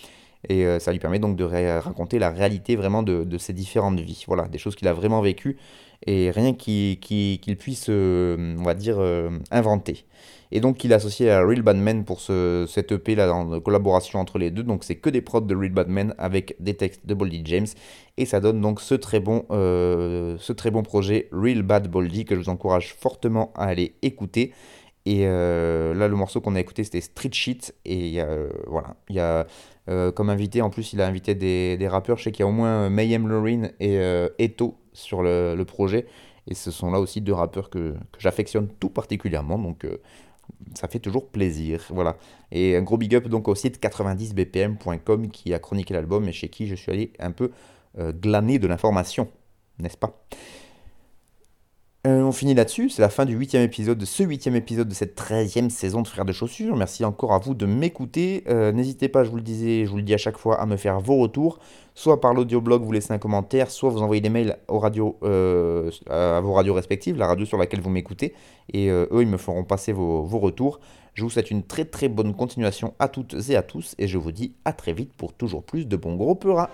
Et euh, ça lui permet donc de raconter la réalité vraiment de, de, ses différentes vies. Voilà, des choses qu'il a vraiment vécues, et rien qu'il puisse, on va dire, inventer. Et donc il est associé à Real Bad Men pour ce, cette EP là en collaboration entre les deux. Donc c'est que des prods de Real Bad Men avec des textes de Boldy James. Et ça donne donc ce très bon, euh, ce très bon projet Real Bad Boldy que je vous encourage fortement à aller écouter. Et euh, là, le morceau qu'on a écouté, c'était Street Shit. Et euh, voilà, comme invité, en plus, il a invité des, rappeurs. Je sais qu'il y a au moins Mayhem Lorraine et Eto sur le, le, projet. Et ce sont là aussi deux rappeurs que, que j'affectionne tout particulièrement. Donc ça fait toujours plaisir. Voilà. Et un gros big up donc au site 90bpm.com qui a chroniqué l'album et chez qui je suis allé un peu euh, glaner de l'information, n'est-ce pas? Euh, on finit là-dessus, c'est la fin du huitième épisode, de ce huitième épisode de cette treizième saison de Frères de Chaussures. Merci encore à vous de m'écouter. Euh, n'hésitez pas, je vous le disais, je vous le dis à chaque fois, à me faire vos retours, soit par l'audioblog, vous laissez un commentaire, soit vous envoyez des mails aux radios, euh, à vos radios respectives, la radio sur laquelle vous m'écoutez, et eux, ils me feront passer vos, retours. Je vous souhaite une très très bonne continuation à toutes et à tous, et je vous dis à très vite pour toujours plus de bons gros peuras.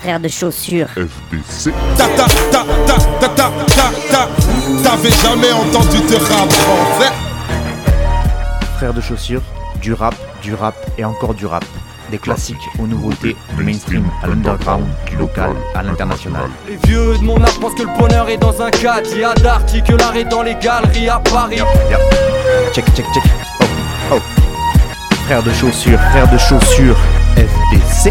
Frère de chaussures. FBC. Ta ta ta ta ta ta ta ta. T'avais jamais entendu de rap français. Frère de chaussures, du rap, du rap et encore du rap. Des classiques aux nouveautés, du mainstream à l'underground, du local à l'international. Les vieux de mon âge pensent que le bonheur est dans un cadre. Il y a d'arty que l'art est dans les galeries à Paris. Check, check, check. Oh, oh. Frère de chaussures, frère de chaussures, FBC.